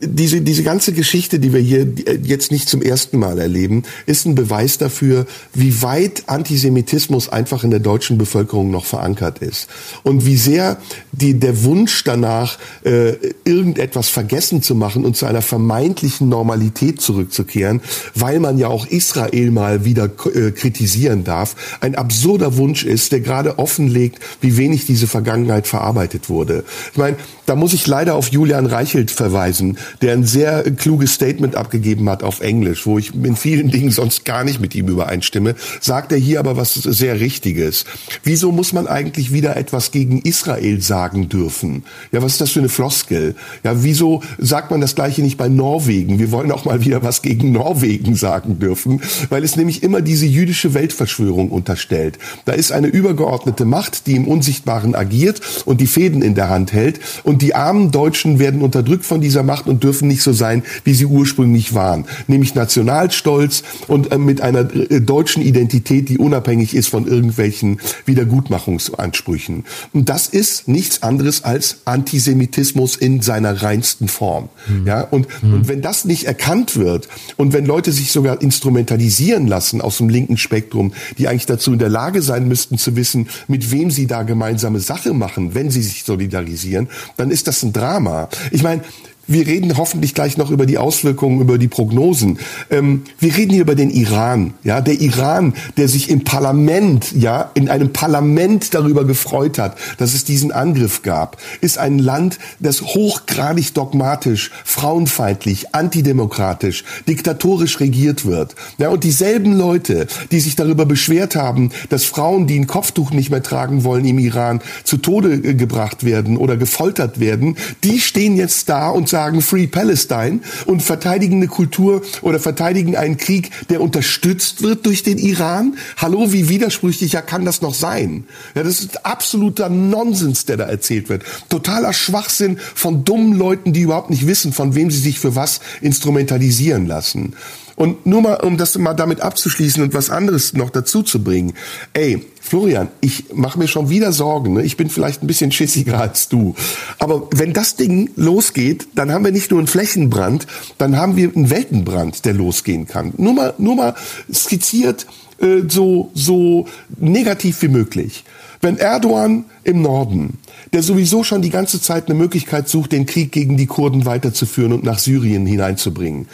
diese, diese ganze Geschichte, die wir hier jetzt nicht zum ersten Mal erleben, ist ein Beweis dafür, wie weit Antisemitismus einfach in der deutschen Bevölkerung noch verankert ist. Und wie sehr die, der Wunsch danach, äh, irgendetwas vergessen zu machen und zu einer vermeintlichen Normalität zurückzukehren, weil man ja auch Israel mal wieder äh, kritisieren darf, ein absurder Wunsch ist, der gerade offenlegt, wie wenig diese Vergangenheit verarbeitet wurde. Ich meine, da muss ich leider auf Julian Reichelt verweisen, der ein sehr kluges Statement abgegeben hat auf Englisch, wo ich in vielen *laughs* Dingen sonst gar nicht mit ihm übereinstimme, sagt er hier aber was sehr Richtiges. Wieso muss man eigentlich wieder etwas gegen Israel sagen dürfen? Ja, was ist das für eine Floskel? Ja, wieso sagt man das Gleiche nicht bei Norwegen? Wir wollen auch mal wieder was gegen Norwegen sagen dürfen, weil es nämlich immer diese jüdische Weltverschwörung unterstellt. Da ist eine übergeordnete Macht, die im Unsichtbaren agiert und die Fäden in der Hand hält und die armen Deutschen werden unterdrückt von dieser Macht und dürfen nicht so sein, wie sie ursprünglich waren, nämlich Nationalstolz und äh, mit einer äh, deutschen Identität, die unabhängig ist von irgendwelchen Wiedergutmachungsansprüchen. Und das ist nichts anderes als Antisemitismus in seiner reinsten Form. Mhm. Ja, und, mhm. und wenn das nicht erkannt wird und wenn Leute sich sogar instrumentalisieren lassen aus dem linken Spektrum, die eigentlich dazu in der Lage sein müssten zu wissen, mit wem sie da gemeinsame Sache machen, wenn sie sich solidarisieren, dann ist das ein Drama. Ich meine, wir reden hoffentlich gleich noch über die Auswirkungen, über die Prognosen. Ähm, wir reden hier über den Iran, ja, der Iran, der sich im Parlament, ja, in einem Parlament darüber gefreut hat, dass es diesen Angriff gab, ist ein Land, das hochgradig dogmatisch, frauenfeindlich, antidemokratisch, diktatorisch regiert wird. Ja, und dieselben Leute, die sich darüber beschwert haben, dass Frauen, die ein Kopftuch nicht mehr tragen wollen im Iran, zu Tode äh, gebracht werden oder gefoltert werden, die stehen jetzt da und sagen Free Palestine und verteidigen eine Kultur oder verteidigen einen Krieg, der unterstützt wird durch den Iran. Hallo, wie widersprüchlicher kann das noch sein? Ja, das ist absoluter Nonsens, der da erzählt wird. Totaler Schwachsinn von dummen Leuten, die überhaupt nicht wissen, von wem sie sich für was instrumentalisieren lassen. Und nur mal, um das mal damit abzuschließen und was anderes noch dazu zu bringen. Ey, Florian, ich mache mir schon wieder Sorgen. Ne? Ich bin vielleicht ein bisschen schissiger als du. Aber wenn das Ding losgeht, dann haben wir nicht nur einen Flächenbrand, dann haben wir einen Weltenbrand, der losgehen kann. Nur mal, nur mal skizziert äh, so, so negativ wie möglich. Wenn Erdogan im Norden, der sowieso schon die ganze Zeit eine Möglichkeit sucht, den Krieg gegen die Kurden weiterzuführen und nach Syrien hineinzubringen,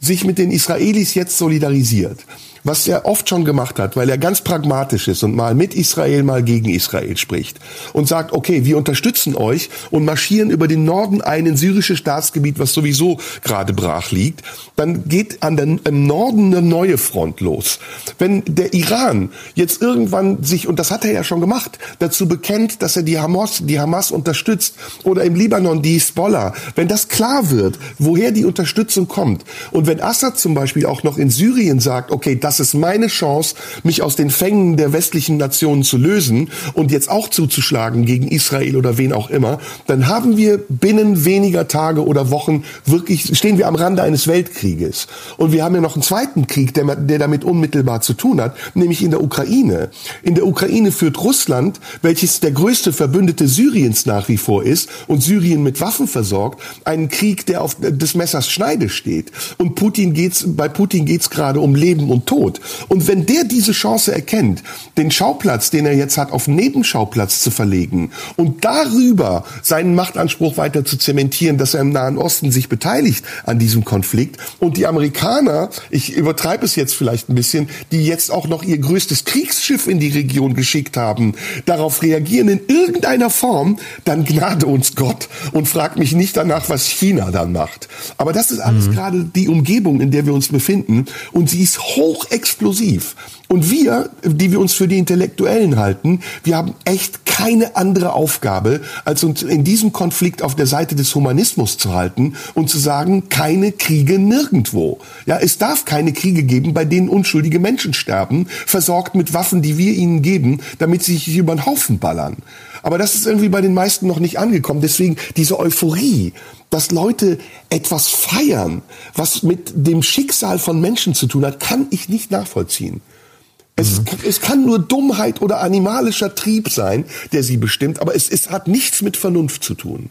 sich mit den Israelis jetzt solidarisiert, was er oft schon gemacht hat, weil er ganz pragmatisch ist und mal mit Israel, mal gegen Israel spricht und sagt, okay, wir unterstützen euch und marschieren über den Norden ein in syrische Staatsgebiet, was sowieso gerade brach liegt, dann geht an den, im Norden eine neue Front los. Wenn der Iran jetzt irgendwann sich, und das hat er ja schon gemacht, dazu bekennt, dass er die Hamas, die Hamas unterstützt oder im Libanon die Hezbollah, wenn das klar wird, woher die Unterstützung kommt und wenn Assad zum Beispiel auch noch in Syrien sagt, okay, das das ist meine Chance, mich aus den Fängen der westlichen Nationen zu lösen und jetzt auch zuzuschlagen gegen Israel oder wen auch immer, dann haben wir binnen weniger Tage oder Wochen wirklich, stehen wir am Rande eines Weltkrieges. Und wir haben ja noch einen zweiten Krieg, der, der damit unmittelbar zu tun hat, nämlich in der Ukraine. In der Ukraine führt Russland, welches der größte Verbündete Syriens nach wie vor ist und Syrien mit Waffen versorgt, einen Krieg, der auf des Messers Schneide steht. Und Putin geht's, bei Putin geht's gerade um Leben und Tod. Tod. Und wenn der diese Chance erkennt, den Schauplatz, den er jetzt hat, auf Nebenschauplatz zu verlegen und darüber seinen Machtanspruch weiter zu zementieren, dass er im Nahen Osten sich beteiligt an diesem Konflikt und die Amerikaner, ich übertreibe es jetzt vielleicht ein bisschen, die jetzt auch noch ihr größtes Kriegsschiff in die Region geschickt haben, darauf reagieren in irgendeiner Form, dann gnade uns Gott und frag mich nicht danach, was China dann macht. Aber das ist alles mhm. gerade die Umgebung, in der wir uns befinden und sie ist hoch explosiv. Und wir, die wir uns für die Intellektuellen halten, wir haben echt keine andere Aufgabe, als uns in diesem Konflikt auf der Seite des Humanismus zu halten und zu sagen, keine Kriege nirgendwo. Ja, es darf keine Kriege geben, bei denen unschuldige Menschen sterben, versorgt mit Waffen, die wir ihnen geben, damit sie sich über den Haufen ballern. Aber das ist irgendwie bei den meisten noch nicht angekommen. Deswegen diese Euphorie, dass Leute etwas feiern, was mit dem Schicksal von Menschen zu tun hat, kann ich nicht nachvollziehen. Es, mhm. es, kann nur Dummheit oder animalischer Trieb sein, der sie bestimmt, aber es, es hat nichts mit Vernunft zu tun.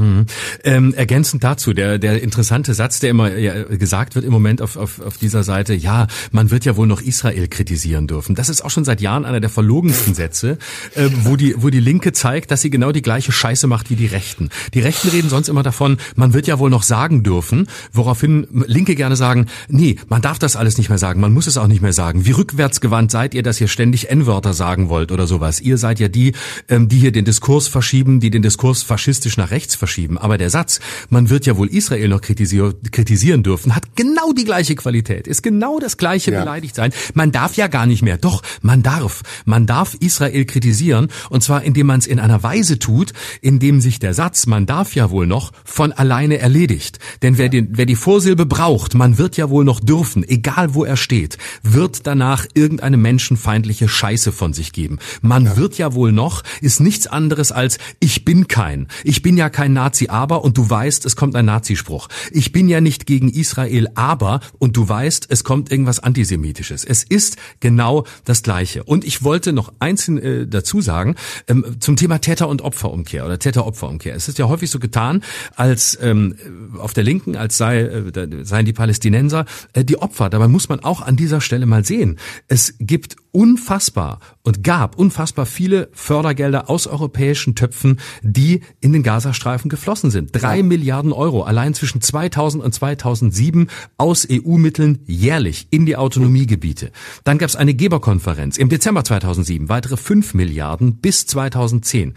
Mhm. Ähm, ergänzend dazu, der, der interessante Satz, der immer ja, gesagt wird im Moment auf, auf, auf dieser Seite, ja, man wird ja wohl noch Israel kritisieren dürfen. Das ist auch schon seit Jahren einer der verlogensten Sätze, äh, wo, die, wo die Linke zeigt, dass sie genau die gleiche Scheiße macht wie die Rechten. Die Rechten reden sonst immer davon, man wird ja wohl noch sagen dürfen, woraufhin Linke gerne sagen, nee, man darf das alles nicht mehr sagen, man muss es auch nicht mehr sagen. Wie rückwärtsgewandt seid ihr, dass ihr ständig N-Wörter sagen wollt oder sowas? Ihr seid ja die, ähm, die hier den Diskurs verschieben, die den Diskurs faschistisch nach rechts verschieben schieben. Aber der Satz, man wird ja wohl Israel noch kritisieren dürfen, hat genau die gleiche Qualität, ist genau das gleiche ja. beleidigt sein. Man darf ja gar nicht mehr. Doch, man darf. Man darf Israel kritisieren und zwar indem man es in einer Weise tut, indem sich der Satz, man darf ja wohl noch, von alleine erledigt. Denn wer, den, wer die Vorsilbe braucht, man wird ja wohl noch dürfen, egal wo er steht, wird danach irgendeine menschenfeindliche Scheiße von sich geben. Man ja. wird ja wohl noch, ist nichts anderes als ich bin kein. Ich bin ja kein Nazi, aber und du weißt, es kommt ein Nazispruch. Ich bin ja nicht gegen Israel, aber und du weißt, es kommt irgendwas antisemitisches. Es ist genau das gleiche. Und ich wollte noch eins äh, dazu sagen ähm, zum Thema Täter und Opferumkehr oder Täter-Opferumkehr. Es ist ja häufig so getan, als ähm, auf der Linken, als sei äh, seien die Palästinenser äh, die Opfer. Dabei muss man auch an dieser Stelle mal sehen. Es gibt unfassbar und gab unfassbar viele Fördergelder aus europäischen Töpfen, die in den Gazastreifen geflossen sind. Drei ja. Milliarden Euro allein zwischen 2000 und 2007 aus EU-Mitteln jährlich in die Autonomiegebiete. Dann gab es eine Geberkonferenz im Dezember 2007, weitere fünf Milliarden bis 2010.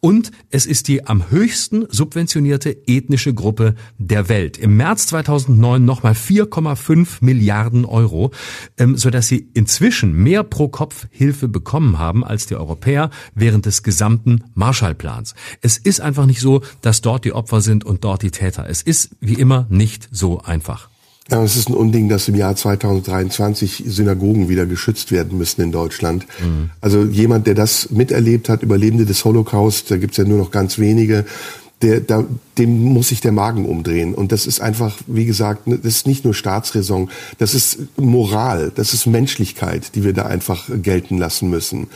Und es ist die am höchsten subventionierte ethnische Gruppe der Welt. Im März 2009 nochmal 4,5 Milliarden Euro, ähm, sodass sie inzwischen mehr pro Kopf Hilfe bekommen haben als die Europäer während des gesamten Marshallplans. Es ist einfach nicht so, dass dort die Opfer sind und dort die Täter. Es ist wie immer nicht so einfach. Ja, es ist ein Unding, dass im Jahr 2023 Synagogen wieder geschützt werden müssen in Deutschland. Mhm. Also jemand, der das miterlebt hat, Überlebende des Holocaust, da gibt's ja nur noch ganz wenige, der, da, dem muss sich der Magen umdrehen. Und das ist einfach, wie gesagt, ne, das ist nicht nur Staatsräson, das ist Moral, das ist Menschlichkeit, die wir da einfach gelten lassen müssen.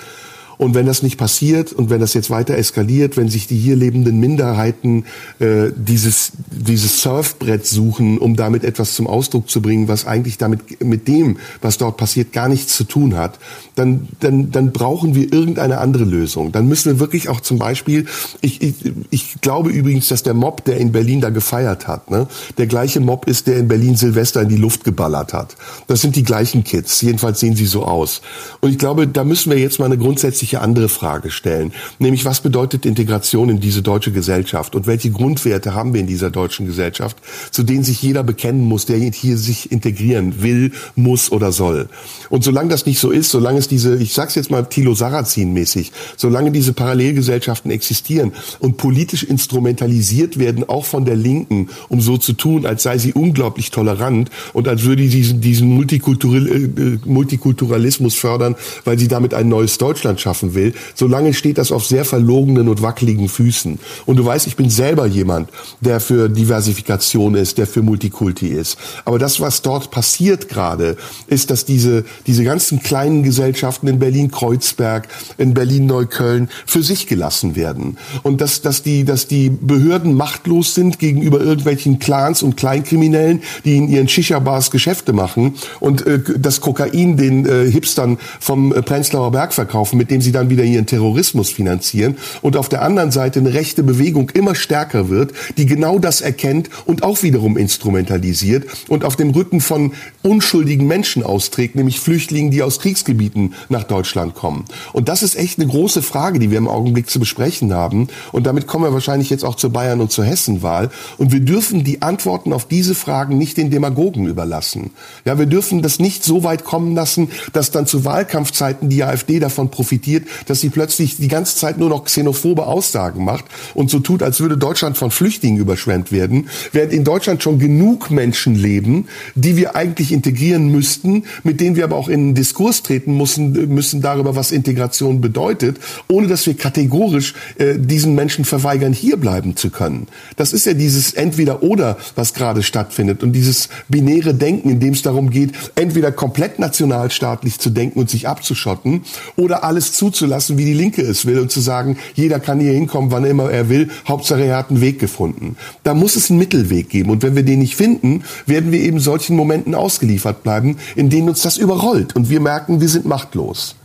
Und wenn das nicht passiert und wenn das jetzt weiter eskaliert, wenn sich die hier lebenden Minderheiten äh, dieses, dieses Surfbrett suchen, um damit etwas zum Ausdruck zu bringen, was eigentlich damit mit dem, was dort passiert, gar nichts zu tun hat, dann, dann, dann brauchen wir irgendeine andere Lösung. Dann müssen wir wirklich auch zum Beispiel, ich, ich, ich glaube übrigens, dass der Mob, der in Berlin da gefeiert hat, ne, der gleiche Mob ist, der in Berlin Silvester in die Luft geballert hat. Das sind die gleichen Kids. Jedenfalls sehen sie so aus. Und ich glaube, da müssen wir jetzt mal eine grundsätzliche grundsätzliche andere Frage stellen, nämlich was bedeutet Integration in diese deutsche Gesellschaft und welche Grundwerte haben wir in dieser deutschen Gesellschaft, zu denen sich jeder bekennen muss, der hier sich integrieren will, muss oder soll. Und solange das nicht so ist, solange es diese, ich sag's jetzt mal Thilo Sarrazin mäßig, solange diese Parallelgesellschaften existieren und politisch instrumentalisiert werden, auch von der Linken, um so zu tun, als sei sie unglaublich tolerant und als würde sie diesen, diesen Multikultural, äh, Multikulturalismus fördern, weil sie damit ein neues Deutschland schaffen schaffen will, solange steht das auf sehr verlogenen und wackeligen Füßen. Und du weißt, ich bin selber jemand, der für Diversifikation ist, der für Multikulti ist. Aber das, was dort passiert gerade, ist, dass diese, diese ganzen kleinen Gesellschaften in Berlin-Kreuzberg, in Berlin-Neukölln für sich gelassen werden. Und dass, dass, die, dass die Behörden machtlos sind gegenüber irgendwelchen Clans und Kleinkriminellen, die in ihren Shisha-Bars Geschäfte machen und äh, das Kokain den äh, Hipstern vom äh, Prenzlauer Berg verkaufen, mit dem sie sie dann wieder ihren Terrorismus finanzieren und auf der anderen Seite eine rechte Bewegung immer stärker wird, die genau das erkennt und auch wiederum instrumentalisiert und auf dem Rücken von unschuldigen Menschen austrägt, nämlich Flüchtlingen, die aus Kriegsgebieten nach Deutschland kommen. Und das ist echt eine große Frage, die wir im Augenblick zu besprechen haben. Und damit kommen wir wahrscheinlich jetzt auch zur Bayern- und zur Hessenwahl. Und wir dürfen die Antworten auf diese Fragen nicht den Demagogen überlassen. Ja, wir dürfen das nicht so weit kommen lassen, dass dann zu Wahlkampfzeiten die AfD davon profitiert, passiert, dass sie plötzlich die ganze Zeit nur noch xenophobe Aussagen macht und so tut, als würde Deutschland von Flüchtlingen überschwemmt werden, während in Deutschland schon genug Menschen leben, die wir eigentlich integrieren müssten, mit denen wir aber auch in einen Diskurs treten müssen, müssen darüber, was Integration bedeutet, ohne dass wir kategorisch äh, diesen Menschen verweigern, hier bleiben zu können. Das ist ja dieses Entweder-Oder, was gerade stattfindet und dieses binäre Denken, in dem es darum geht, entweder komplett nationalstaatlich zu denken und sich abzuschotten oder alles zu zuzulassen, wie die Linke es will und zu sagen, jeder kann hier hinkommen, wann immer er will, Hauptsache er hat einen Weg gefunden. Da muss es einen Mittelweg geben und wenn wir den nicht finden, werden wir eben solchen Momenten ausgeliefert bleiben, in denen uns das überrollt und wir merken, wir sind machtlos.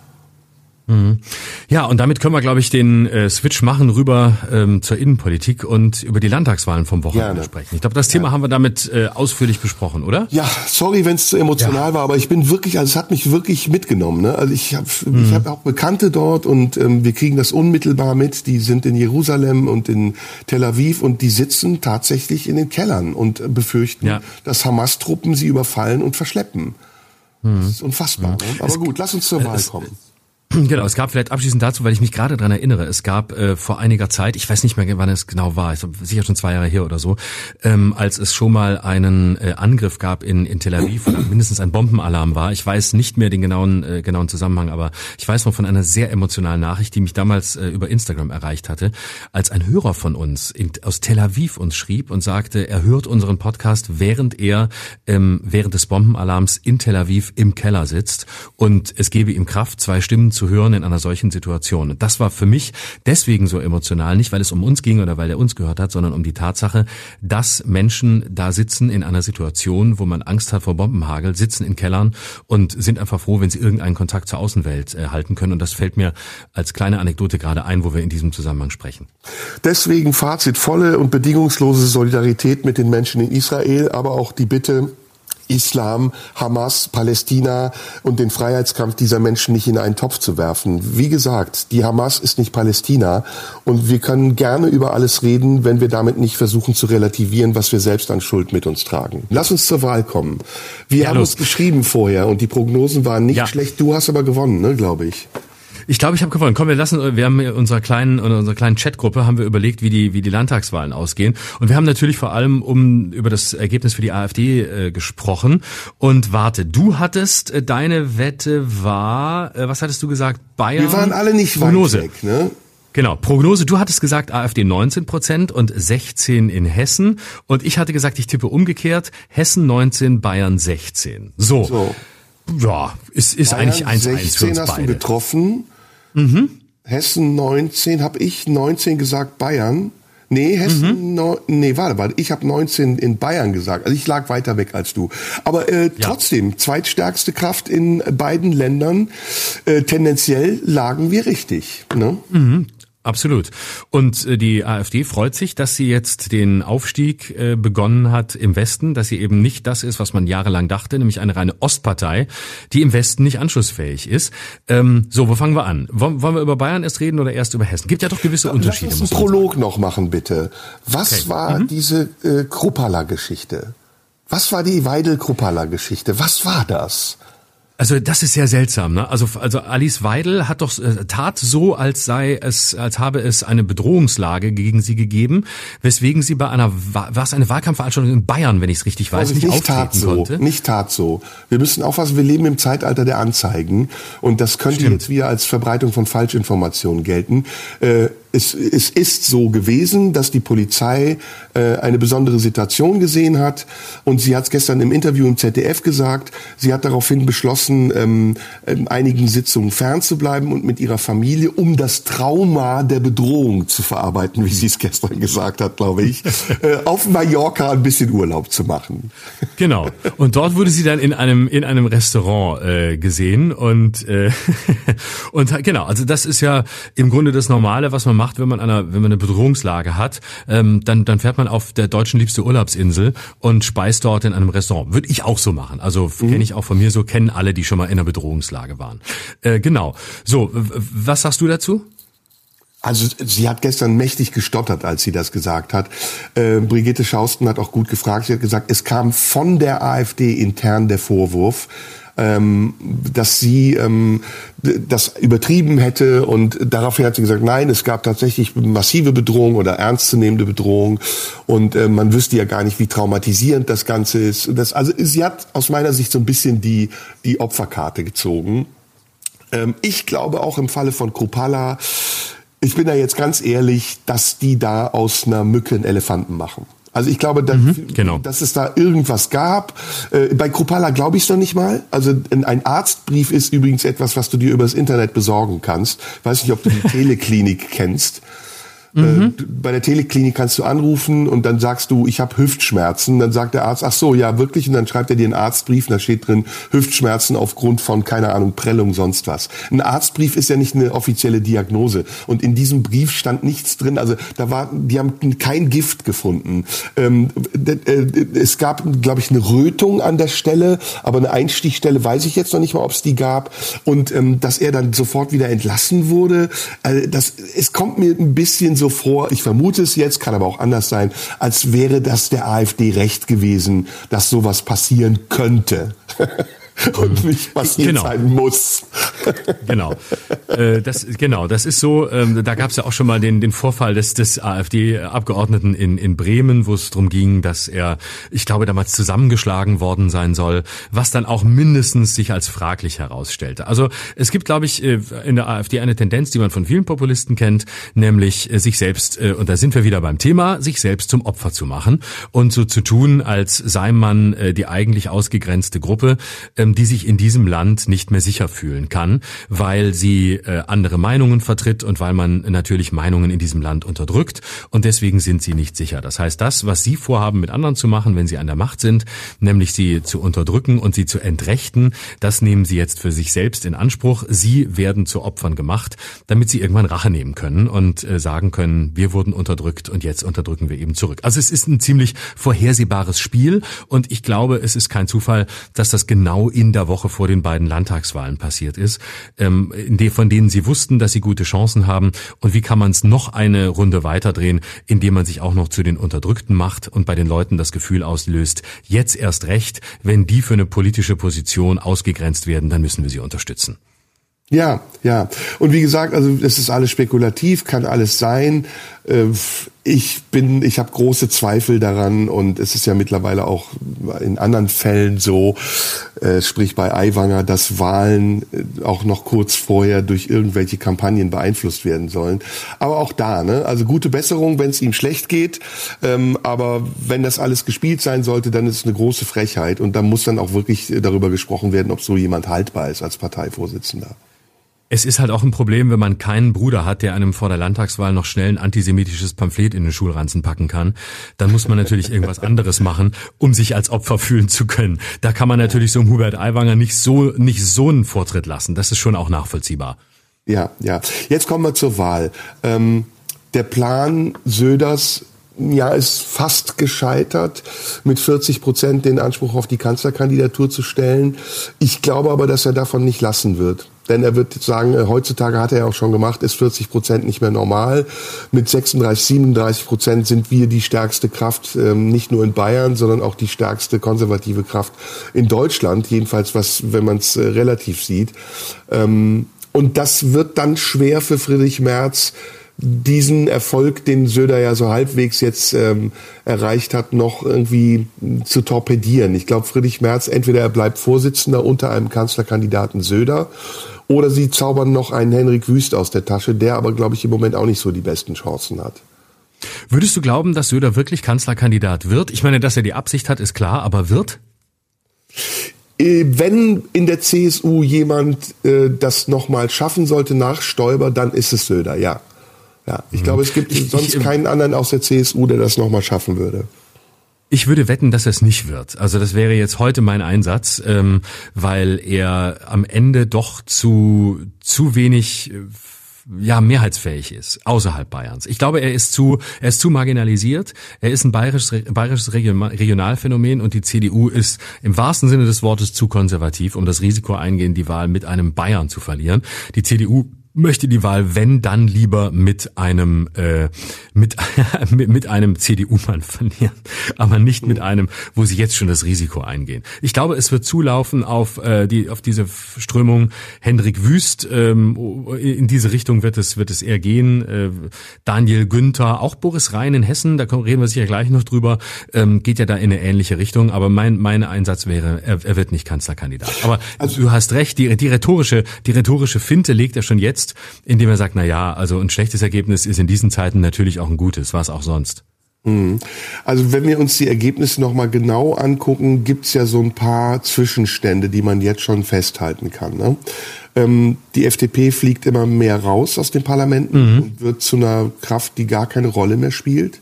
Mhm. Ja, und damit können wir, glaube ich, den äh, Switch machen rüber ähm, zur Innenpolitik und über die Landtagswahlen vom Wochenende Gerne. sprechen. Ich glaube, das Thema ja. haben wir damit äh, ausführlich besprochen, oder? Ja, sorry, wenn es zu emotional ja. war, aber ich bin wirklich, also es hat mich wirklich mitgenommen. Ne? Also ich habe mhm. ich hab auch Bekannte dort und ähm, wir kriegen das unmittelbar mit. Die sind in Jerusalem und in Tel Aviv und die sitzen tatsächlich in den Kellern und befürchten, ja. dass Hamas-Truppen sie überfallen und verschleppen. Mhm. Das ist unfassbar. Mhm. Ne? Aber es, gut, lass uns zur Wahl kommen. *clears throat* Genau, es gab vielleicht abschließend dazu, weil ich mich gerade dran erinnere, es gab äh, vor einiger Zeit, ich weiß nicht mehr, wann es genau war, ich sicher schon zwei Jahre her oder so, ähm, als es schon mal einen äh, Angriff gab in, in Tel Aviv oder mindestens ein Bombenalarm war. Ich weiß nicht mehr den genauen, äh, genauen Zusammenhang, aber ich weiß noch von einer sehr emotionalen Nachricht, die mich damals äh, über Instagram erreicht hatte, als ein Hörer von uns in, aus Tel Aviv uns schrieb und sagte, er hört unseren Podcast, während er ähm, während des Bombenalarms in Tel Aviv im Keller sitzt und es gebe ihm Kraft, zwei Stimmen zu zu hören in einer solchen Situation. Das war für mich deswegen so emotional, nicht weil es um uns ging oder weil er uns gehört hat, sondern um die Tatsache, dass Menschen da sitzen in einer Situation, wo man Angst hat vor Bombenhagel, sitzen in Kellern und sind einfach froh, wenn sie irgendeinen Kontakt zur Außenwelt äh, halten können. Und das fällt mir als kleine Anekdote gerade ein, wo wir in diesem Zusammenhang sprechen. Deswegen Fazit volle und bedingungslose Solidarität mit den Menschen in Israel, aber auch die Bitte, Islam, Hamas, Palästina und den Freiheitskampf dieser Menschen nicht in einen Topf zu werfen. Wie gesagt, die Hamas ist nicht Palästina und wir können gerne über alles reden, wenn wir damit nicht versuchen zu relativieren, was wir selbst an Schuld mit uns tragen. Lass uns zur Wahl kommen. Wir ja, haben los. uns geschrieben vorher und die Prognosen waren nicht ja. schlecht. Du hast aber gewonnen, ne, glaube ich. Ich glaube, ich habe gewonnen. Komm, wir lassen, wir haben in unserer kleinen, in unserer kleinen Chatgruppe haben wir überlegt, wie die, wie die Landtagswahlen ausgehen. Und wir haben natürlich vor allem um über das Ergebnis für die AfD äh, gesprochen. Und warte, du hattest äh, deine Wette war, äh, was hattest du gesagt? Bayern. Wir waren alle nicht Prognose. weit weg, ne? Genau, Prognose. Du hattest gesagt AfD 19 Prozent und 16 in Hessen. Und ich hatte gesagt, ich tippe umgekehrt. Hessen 19, Bayern 16. So. so. Ja, ist, ist Bayern eigentlich 1-1 für uns hast beide. du getroffen. Mhm. Hessen 19, habe ich 19 gesagt, Bayern. Nee, Hessen, mhm. no, nee, warte, warte, ich habe 19 in Bayern gesagt. Also ich lag weiter weg als du. Aber äh, ja. trotzdem, zweitstärkste Kraft in beiden Ländern. Äh, tendenziell lagen wir richtig. Ne? Mhm. Absolut. Und äh, die AfD freut sich, dass sie jetzt den Aufstieg äh, begonnen hat im Westen, dass sie eben nicht das ist, was man jahrelang dachte, nämlich eine reine Ostpartei, die im Westen nicht anschlussfähig ist. Ähm, so, wo fangen wir an? Wollen, wir über Bayern erst reden oder erst über Hessen? Gibt ja doch gewisse Lass Unterschiede. Lass uns einen Prolog noch machen, bitte. Was okay. war mhm. diese äh, Kruppala-Geschichte? Was war die Weidel-Kruppala-Geschichte? Was war das? Also das ist sehr seltsam, ne? Also also Alice Weidel hat doch äh, tat so, als sei es, als habe es eine Bedrohungslage gegen sie gegeben, weswegen sie bei einer war es eine Wahlkampfveranstaltung in Bayern, wenn ich es richtig weiß, nicht, nicht auftreten tat so, konnte. Nicht tat so. Wir müssen aufpassen, wir leben im Zeitalter der Anzeigen und das könnte Stimmt. jetzt wieder als Verbreitung von Falschinformationen gelten. Äh, es, es ist so gewesen, dass die Polizei äh, eine besondere Situation gesehen hat und sie hat es gestern im Interview im ZDF gesagt. Sie hat daraufhin beschlossen, ähm, in einigen Sitzungen fernzubleiben und mit ihrer Familie, um das Trauma der Bedrohung zu verarbeiten, wie sie es gestern gesagt hat, glaube ich, *laughs* äh, auf Mallorca ein bisschen Urlaub zu machen. Genau. Und dort wurde sie dann in einem in einem Restaurant äh, gesehen und äh, *laughs* und genau. Also das ist ja im Grunde das Normale, was man macht macht, wenn man eine, wenn man eine Bedrohungslage hat, ähm, dann, dann fährt man auf der deutschen liebste Urlaubsinsel und speist dort in einem Restaurant. Würde ich auch so machen. Also mhm. kenne ich auch von mir so, kennen alle, die schon mal in einer Bedrohungslage waren. Äh, genau. So, was sagst du dazu? Also sie hat gestern mächtig gestottert, als sie das gesagt hat. Äh, Brigitte Schausten hat auch gut gefragt. Sie hat gesagt, es kam von der AfD intern der Vorwurf, ähm, dass sie ähm, das übertrieben hätte und daraufhin hat sie gesagt, nein, es gab tatsächlich massive Bedrohung oder ernstzunehmende Bedrohung und äh, man wüsste ja gar nicht, wie traumatisierend das Ganze ist. Das, also sie hat aus meiner Sicht so ein bisschen die, die Opferkarte gezogen. Ähm, ich glaube auch im Falle von Kropala, ich bin da jetzt ganz ehrlich, dass die da aus einer Mücke einen Elefanten machen. Also ich glaube, da, mhm, genau. dass es da irgendwas gab. Äh, bei Krupala glaube ich es noch nicht mal. Also ein Arztbrief ist übrigens etwas, was du dir übers Internet besorgen kannst. Ich weiß nicht, ob du die *laughs* Teleklinik kennst. Mhm. Äh, bei der Teleklinik kannst du anrufen und dann sagst du, ich habe Hüftschmerzen. Dann sagt der Arzt, ach so, ja wirklich. Und dann schreibt er dir einen Arztbrief und da steht drin, Hüftschmerzen aufgrund von, keine Ahnung, Prellung, sonst was. Ein Arztbrief ist ja nicht eine offizielle Diagnose. Und in diesem Brief stand nichts drin. Also da war, die haben kein Gift gefunden. Ähm, äh, es gab, glaube ich, eine Rötung an der Stelle, aber eine Einstichstelle weiß ich jetzt noch nicht mal, ob es die gab. Und ähm, dass er dann sofort wieder entlassen wurde, äh, das, es kommt mir ein bisschen so vor, ich vermute es jetzt, kann aber auch anders sein, als wäre das der AfD recht gewesen, dass sowas passieren könnte. *laughs* *laughs* und nicht passiert genau. sein muss. *laughs* genau. Äh, das, genau, das ist so, ähm, da gab es ja auch schon mal den, den Vorfall des, des AfD-Abgeordneten in, in Bremen, wo es darum ging, dass er, ich glaube, damals zusammengeschlagen worden sein soll, was dann auch mindestens sich als fraglich herausstellte. Also es gibt, glaube ich, äh, in der AfD eine Tendenz, die man von vielen Populisten kennt, nämlich äh, sich selbst, äh, und da sind wir wieder beim Thema, sich selbst zum Opfer zu machen und so zu tun, als sei man die eigentlich ausgegrenzte Gruppe, ähm, die sich in diesem Land nicht mehr sicher fühlen kann, weil sie äh, andere Meinungen vertritt und weil man natürlich Meinungen in diesem Land unterdrückt und deswegen sind sie nicht sicher. Das heißt, das, was sie vorhaben mit anderen zu machen, wenn sie an der Macht sind, nämlich sie zu unterdrücken und sie zu entrechten, das nehmen sie jetzt für sich selbst in Anspruch. Sie werden zu Opfern gemacht, damit sie irgendwann Rache nehmen können und äh, sagen können, wir wurden unterdrückt und jetzt unterdrücken wir eben zurück. Also es ist ein ziemlich vorhersehbares Spiel und ich glaube, es ist kein Zufall, dass das genau in der Woche vor den beiden Landtagswahlen passiert ist, ähm, von denen sie wussten, dass sie gute Chancen haben. Und wie kann man es noch eine Runde weiterdrehen, indem man sich auch noch zu den Unterdrückten macht und bei den Leuten das Gefühl auslöst, jetzt erst recht, wenn die für eine politische Position ausgegrenzt werden, dann müssen wir sie unterstützen. Ja, ja. Und wie gesagt, also es ist alles spekulativ, kann alles sein. Ich bin, ich habe große Zweifel daran und es ist ja mittlerweile auch in anderen Fällen so, äh, sprich bei Aiwanger, dass Wahlen äh, auch noch kurz vorher durch irgendwelche Kampagnen beeinflusst werden sollen. Aber auch da, ne? Also gute Besserung, wenn es ihm schlecht geht. Ähm, aber wenn das alles gespielt sein sollte, dann ist es eine große Frechheit und da muss dann auch wirklich darüber gesprochen werden, ob so jemand haltbar ist als Parteivorsitzender. Es ist halt auch ein Problem, wenn man keinen Bruder hat, der einem vor der Landtagswahl noch schnell ein antisemitisches Pamphlet in den Schulranzen packen kann. Dann muss man natürlich irgendwas anderes machen, um sich als Opfer fühlen zu können. Da kann man natürlich so einem Hubert Aiwanger nicht so, nicht so einen Vortritt lassen. Das ist schon auch nachvollziehbar. Ja, ja. Jetzt kommen wir zur Wahl. Ähm, der Plan Söders ja, ist fast gescheitert, mit 40 Prozent den Anspruch auf die Kanzlerkandidatur zu stellen. Ich glaube aber, dass er davon nicht lassen wird. Denn er wird sagen, äh, heutzutage hat er ja auch schon gemacht, ist 40 Prozent nicht mehr normal. Mit 36, 37 Prozent sind wir die stärkste Kraft, ähm, nicht nur in Bayern, sondern auch die stärkste konservative Kraft in Deutschland. Jedenfalls, was, wenn man es äh, relativ sieht. Ähm, und das wird dann schwer für Friedrich Merz, diesen Erfolg, den Söder ja so halbwegs jetzt ähm, erreicht hat, noch irgendwie zu torpedieren. Ich glaube, Friedrich Merz, entweder er bleibt Vorsitzender unter einem Kanzlerkandidaten Söder oder sie zaubern noch einen Henrik Wüst aus der Tasche, der aber, glaube ich, im Moment auch nicht so die besten Chancen hat. Würdest du glauben, dass Söder wirklich Kanzlerkandidat wird? Ich meine, dass er die Absicht hat, ist klar, aber wird? Äh, wenn in der CSU jemand äh, das nochmal schaffen sollte nach Stoiber, dann ist es Söder, ja. Ja, ich mhm. glaube, es gibt ich, sonst ich, keinen anderen aus der CSU, der das nochmal schaffen würde. Ich würde wetten, dass es nicht wird. Also das wäre jetzt heute mein Einsatz, ähm, weil er am Ende doch zu zu wenig äh, ja mehrheitsfähig ist außerhalb Bayerns. Ich glaube, er ist zu er ist zu marginalisiert. Er ist ein bayerisches bayerisches Regionalphänomen und die CDU ist im wahrsten Sinne des Wortes zu konservativ, um das Risiko eingehen, die Wahl mit einem Bayern zu verlieren. Die CDU möchte die Wahl, wenn dann lieber mit einem äh, mit *laughs* mit einem CDU-Mann verlieren, aber nicht mit einem, wo sie jetzt schon das Risiko eingehen. Ich glaube, es wird zulaufen auf äh, die auf diese Strömung Hendrik Wüst. Ähm, in diese Richtung wird es wird es eher gehen. Äh, Daniel Günther, auch Boris Rhein in Hessen, da reden wir sicher gleich noch drüber, ähm, geht ja da in eine ähnliche Richtung. Aber mein mein Einsatz wäre, er, er wird nicht Kanzlerkandidat. Aber also, du hast recht, die die rhetorische die rhetorische Finte legt er schon jetzt setzt, indem er sagt, na ja, also ein schlechtes Ergebnis ist in diesen Zeiten natürlich auch ein gutes, was auch sonst. Mhm. Also wenn wir uns die Ergebnisse nochmal genau angucken, gibt's ja so ein paar Zwischenstände, die man jetzt schon festhalten kann. Ne? Ähm, die FDP fliegt immer mehr raus aus den Parlamenten mhm. und wird zu einer Kraft, die gar keine Rolle mehr spielt.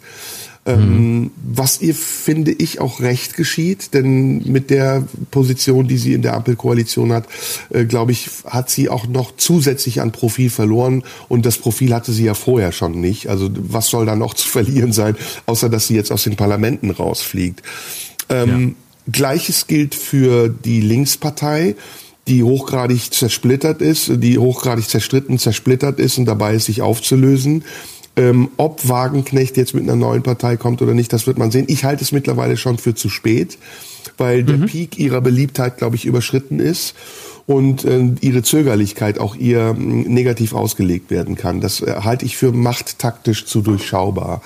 Ähm, mhm. Was ihr, finde ich, auch recht geschieht, denn mit der Position, die sie in der Ampelkoalition hat, äh, glaube ich, hat sie auch noch zusätzlich an Profil verloren und das Profil hatte sie ja vorher schon nicht. Also was soll da noch *laughs* zu verlieren sein, außer dass sie jetzt aus den Parlamenten rausfliegt. Ähm, ja. Gleiches gilt für die Linkspartei die hochgradig zersplittert ist, die hochgradig zerstritten, zersplittert ist und dabei ist, sich aufzulösen. Ähm, ob Wagenknecht jetzt mit einer neuen Partei kommt oder nicht, das wird man sehen. Ich halte es mittlerweile schon für zu spät, weil mhm. der Peak ihrer Beliebtheit, glaube ich, überschritten ist und äh, ihre Zögerlichkeit auch ihr negativ ausgelegt werden kann. Das äh, halte ich für machttaktisch zu durchschaubar.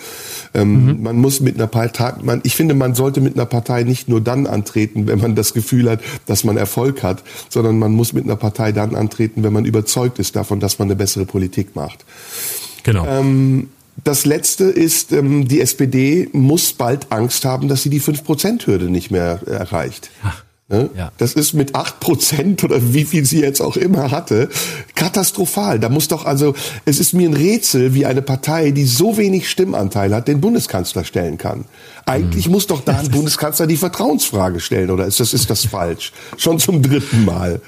Ähm, mhm. Man muss mit einer Partei, man, ich finde, man sollte mit einer Partei nicht nur dann antreten, wenn man das Gefühl hat, dass man Erfolg hat, sondern man muss mit einer Partei dann antreten, wenn man überzeugt ist davon, dass man eine bessere Politik macht. Genau. Ähm, das letzte ist, ähm, die SPD muss bald Angst haben, dass sie die 5%-Hürde nicht mehr erreicht. Ach. Ne? Ja. Das ist mit acht Prozent oder wie viel sie jetzt auch immer hatte, katastrophal. Da muss doch also, es ist mir ein Rätsel, wie eine Partei, die so wenig Stimmanteil hat, den Bundeskanzler stellen kann. Eigentlich hm. muss doch da ein *laughs* Bundeskanzler die Vertrauensfrage stellen, oder ist das, ist das falsch? Schon zum dritten Mal.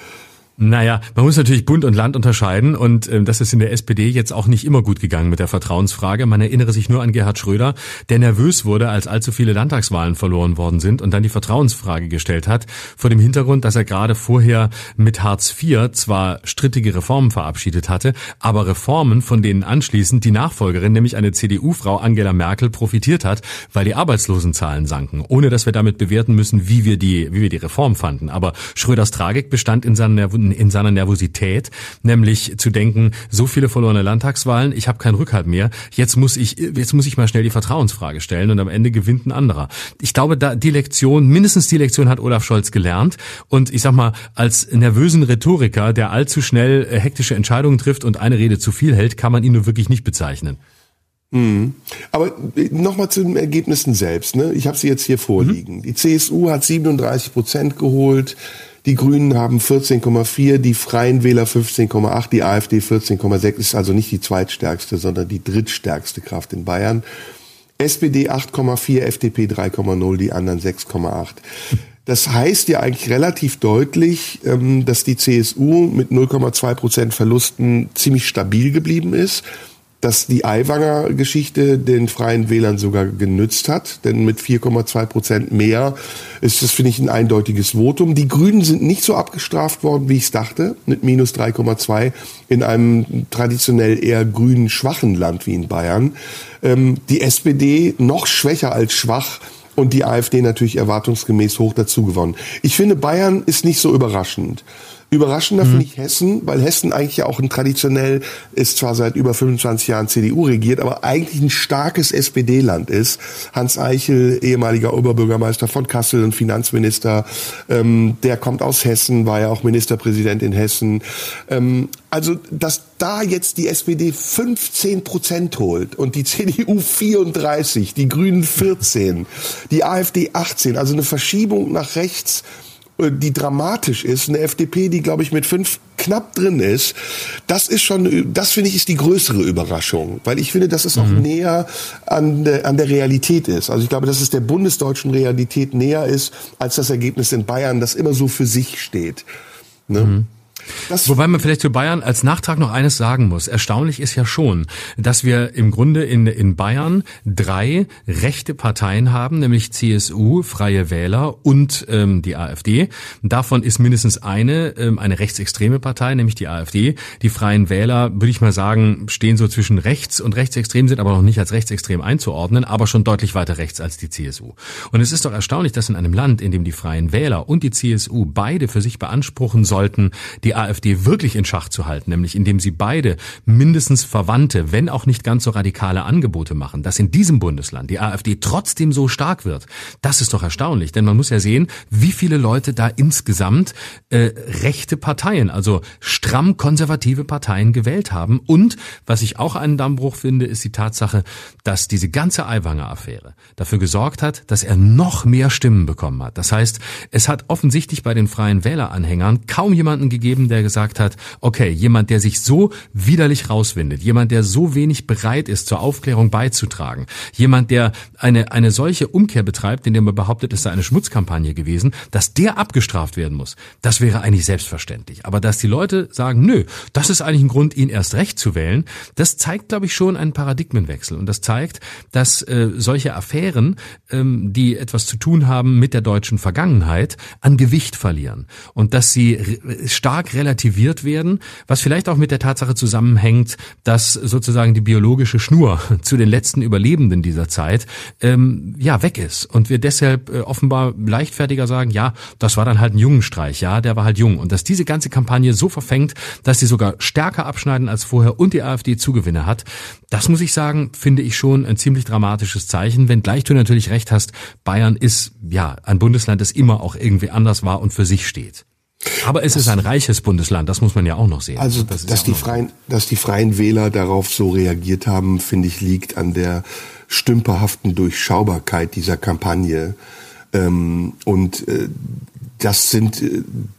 Naja, man muss natürlich Bund und Land unterscheiden und äh, das ist in der SPD jetzt auch nicht immer gut gegangen mit der Vertrauensfrage. Man erinnere sich nur an Gerhard Schröder, der nervös wurde, als allzu viele Landtagswahlen verloren worden sind und dann die Vertrauensfrage gestellt hat, vor dem Hintergrund, dass er gerade vorher mit Hartz IV zwar strittige Reformen verabschiedet hatte, aber Reformen, von denen anschließend die Nachfolgerin, nämlich eine CDU-Frau Angela Merkel, profitiert hat, weil die Arbeitslosenzahlen sanken, ohne dass wir damit bewerten müssen, wie wir die, wie wir die Reform fanden. Aber Schröders Tragik bestand in seiner in seiner Nervosität, nämlich zu denken, so viele verlorene Landtagswahlen, ich habe keinen Rückhalt mehr, jetzt muss ich jetzt muss ich mal schnell die Vertrauensfrage stellen und am Ende gewinnt ein anderer. Ich glaube, da die Lektion, mindestens die Lektion hat Olaf Scholz gelernt und ich sag mal, als nervösen Rhetoriker, der allzu schnell äh, hektische Entscheidungen trifft und eine Rede zu viel hält, kann man ihn nur wirklich nicht bezeichnen. Mhm. Aber äh, nochmal zu den Ergebnissen selbst. Ne? Ich habe sie jetzt hier vorliegen. Mhm. Die CSU hat 37 Prozent geholt, die Grünen haben 14,4, die Freien Wähler 15,8, die AfD 14,6 ist also nicht die zweitstärkste, sondern die drittstärkste Kraft in Bayern. SPD 8,4, FDP 3,0, die anderen 6,8. Das heißt ja eigentlich relativ deutlich, ähm, dass die CSU mit 0,2 Prozent Verlusten ziemlich stabil geblieben ist dass die Aiwanger Geschichte den Freien Wählern sogar genützt hat, denn mit 4,2 Prozent mehr ist das, finde ich, ein eindeutiges Votum. Die Grünen sind nicht so abgestraft worden, wie ich es dachte, mit minus 3,2 in einem traditionell eher grünen schwachen Land wie in Bayern. Ähm, die SPD noch schwächer als schwach und die AfD natürlich erwartungsgemäß hoch dazu gewonnen. Ich finde, Bayern ist nicht so überraschend. Überraschender mhm. finde ich Hessen, weil Hessen eigentlich ja auch ein traditionell ist zwar seit über 25 Jahren CDU regiert, aber eigentlich ein starkes SPD-Land ist. Hans Eichel, ehemaliger Oberbürgermeister von Kassel und Finanzminister, ähm, der kommt aus Hessen, war ja auch Ministerpräsident in Hessen. Ähm, also, dass da jetzt die SPD 15 Prozent holt und die CDU 34, die Grünen 14, die AfD 18, also eine Verschiebung nach rechts die dramatisch ist, eine FDP, die glaube ich mit fünf knapp drin ist, das ist schon, das finde ich ist die größere Überraschung, weil ich finde, dass es mhm. auch näher an der, an der Realität ist. Also ich glaube, dass es der bundesdeutschen Realität näher ist als das Ergebnis in Bayern, das immer so für sich steht. Ne? Mhm. Das Wobei man vielleicht zu Bayern als Nachtrag noch eines sagen muss. Erstaunlich ist ja schon, dass wir im Grunde in, in Bayern drei rechte Parteien haben, nämlich CSU, Freie Wähler und ähm, die AfD. Davon ist mindestens eine ähm, eine rechtsextreme Partei, nämlich die AfD. Die Freien Wähler, würde ich mal sagen, stehen so zwischen rechts und rechtsextrem, sind aber noch nicht als rechtsextrem einzuordnen, aber schon deutlich weiter rechts als die CSU. Und es ist doch erstaunlich, dass in einem Land, in dem die Freien Wähler und die CSU beide für sich beanspruchen sollten, die AfD wirklich in Schach zu halten, nämlich indem sie beide mindestens verwandte, wenn auch nicht ganz so radikale Angebote machen, dass in diesem Bundesland die AfD trotzdem so stark wird, das ist doch erstaunlich, denn man muss ja sehen, wie viele Leute da insgesamt äh, rechte Parteien, also stramm konservative Parteien gewählt haben. Und was ich auch einen Dammbruch finde, ist die Tatsache, dass diese ganze Aiwanger-Affäre dafür gesorgt hat, dass er noch mehr Stimmen bekommen hat. Das heißt, es hat offensichtlich bei den Freien Wähleranhängern kaum jemanden gegeben, gegeben, der gesagt hat, okay, jemand, der sich so widerlich rauswindet, jemand, der so wenig bereit ist, zur Aufklärung beizutragen, jemand, der eine, eine solche Umkehr betreibt, indem er behauptet, es sei eine Schmutzkampagne gewesen, dass der abgestraft werden muss, das wäre eigentlich selbstverständlich. Aber dass die Leute sagen, nö, das ist eigentlich ein Grund, ihn erst recht zu wählen, das zeigt, glaube ich, schon einen Paradigmenwechsel. Und das zeigt, dass äh, solche Affären, ähm, die etwas zu tun haben mit der deutschen Vergangenheit, an Gewicht verlieren. Und dass sie stark relativiert werden, was vielleicht auch mit der Tatsache zusammenhängt, dass sozusagen die biologische Schnur *laughs* zu den letzten Überlebenden dieser Zeit ähm, ja weg ist und wir deshalb äh, offenbar leichtfertiger sagen, ja, das war dann halt ein Jungenstreich, ja, der war halt jung und dass diese ganze Kampagne so verfängt, dass sie sogar stärker abschneiden als vorher und die AfD Zugewinne hat, das muss ich sagen, finde ich schon ein ziemlich dramatisches Zeichen, wenngleich du natürlich recht hast, Bayern ist ja ein Bundesland, das immer auch irgendwie anders war und für sich steht. Aber es das, ist ein reiches Bundesland, das muss man ja auch noch sehen. Also, das dass, die freien, dass die freien Wähler darauf so reagiert haben, finde ich, liegt an der stümperhaften Durchschaubarkeit dieser Kampagne. Ähm, und äh, das sind,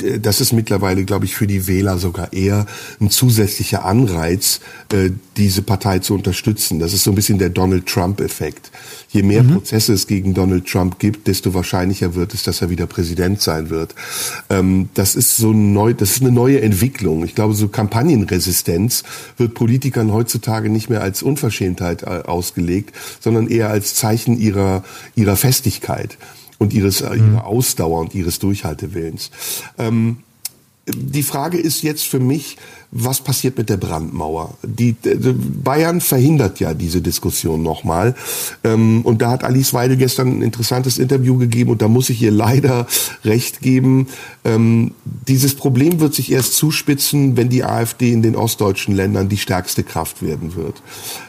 äh, das ist mittlerweile, glaube ich, für die Wähler sogar eher ein zusätzlicher Anreiz, äh, diese Partei zu unterstützen. Das ist so ein bisschen der Donald Trump-Effekt. Je mehr mhm. Prozesse es gegen Donald Trump gibt, desto wahrscheinlicher wird es, dass er wieder Präsident sein wird. Ähm, das ist so neu, das ist eine neue Entwicklung. Ich glaube, so Kampagnenresistenz wird Politikern heutzutage nicht mehr als Unverschämtheit äh, ausgelegt, sondern eher als Zeichen ihrer, ihrer Festigkeit und ihres, äh, mhm. ihrer Ausdauer und ihres Durchhaltewillens. Ähm, die Frage ist jetzt für mich, was passiert mit der Brandmauer? Die, die Bayern verhindert ja diese Diskussion nochmal. Ähm, und da hat Alice Weidel gestern ein interessantes Interview gegeben und da muss ich ihr leider *laughs* recht geben. Ähm, dieses Problem wird sich erst zuspitzen, wenn die AfD in den ostdeutschen Ländern die stärkste Kraft werden wird.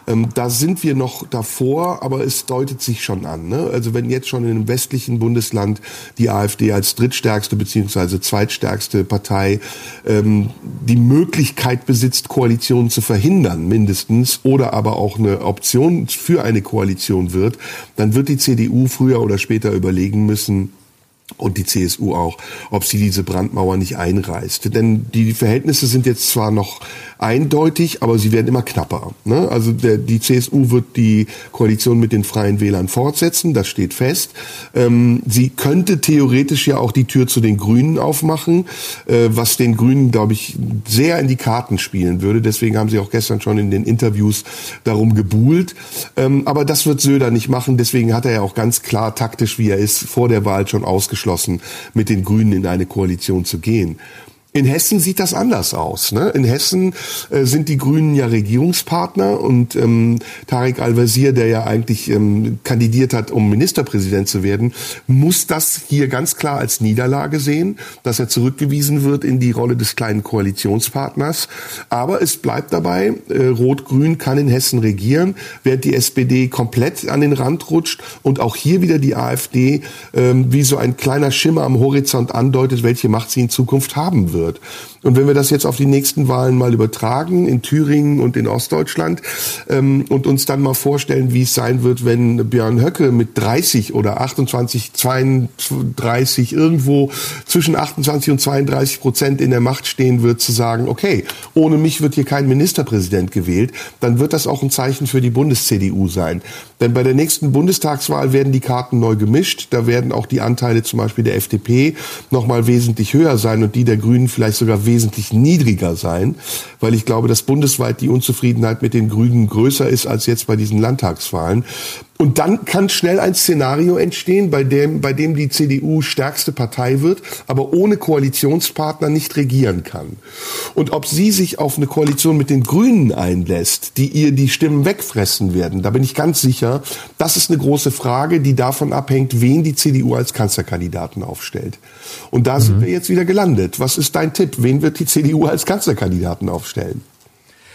Ähm, da sind wir noch davor, aber es deutet sich schon an. Ne? Also wenn jetzt schon in einem westlichen Bundesland die AfD als drittstärkste beziehungsweise zweitstärkste Partei ähm, die Möglichkeit besitzt, Koalitionen zu verhindern, mindestens, oder aber auch eine Option für eine Koalition wird, dann wird die CDU früher oder später überlegen müssen, und die CSU auch, ob sie diese Brandmauer nicht einreißt. Denn die Verhältnisse sind jetzt zwar noch eindeutig, aber sie werden immer knapper. Ne? Also der, die CSU wird die Koalition mit den Freien Wählern fortsetzen, das steht fest. Ähm, sie könnte theoretisch ja auch die Tür zu den Grünen aufmachen, äh, was den Grünen, glaube ich, sehr in die Karten spielen würde. Deswegen haben sie auch gestern schon in den Interviews darum gebuhlt. Ähm, aber das wird Söder nicht machen. Deswegen hat er ja auch ganz klar taktisch, wie er ist, vor der Wahl schon ausgeschlossen, mit den Grünen in eine Koalition zu gehen. In Hessen sieht das anders aus. Ne? In Hessen äh, sind die Grünen ja Regierungspartner und ähm, Tarek Al-Wazir, der ja eigentlich ähm, kandidiert hat, um Ministerpräsident zu werden, muss das hier ganz klar als Niederlage sehen, dass er zurückgewiesen wird in die Rolle des kleinen Koalitionspartners. Aber es bleibt dabei, äh, Rot-Grün kann in Hessen regieren, während die SPD komplett an den Rand rutscht und auch hier wieder die AfD äh, wie so ein kleiner Schimmer am Horizont andeutet, welche Macht sie in Zukunft haben wird wird. Und wenn wir das jetzt auf die nächsten Wahlen mal übertragen, in Thüringen und in Ostdeutschland, ähm, und uns dann mal vorstellen, wie es sein wird, wenn Björn Höcke mit 30 oder 28, 32, irgendwo zwischen 28 und 32 Prozent in der Macht stehen wird, zu sagen, okay, ohne mich wird hier kein Ministerpräsident gewählt, dann wird das auch ein Zeichen für die Bundes-CDU sein. Denn bei der nächsten Bundestagswahl werden die Karten neu gemischt. Da werden auch die Anteile zum Beispiel der FDP nochmal wesentlich höher sein und die der Grünen vielleicht sogar wesentlich niedriger sein, weil ich glaube, dass bundesweit die Unzufriedenheit mit den Grünen größer ist als jetzt bei diesen Landtagswahlen. Und dann kann schnell ein Szenario entstehen, bei dem, bei dem die CDU stärkste Partei wird, aber ohne Koalitionspartner nicht regieren kann. Und ob sie sich auf eine Koalition mit den Grünen einlässt, die ihr die Stimmen wegfressen werden, da bin ich ganz sicher, das ist eine große Frage, die davon abhängt, wen die CDU als Kanzlerkandidaten aufstellt. Und da mhm. sind wir jetzt wieder gelandet. Was ist dein Tipp? Wen wird die CDU als Kanzlerkandidaten aufstellen?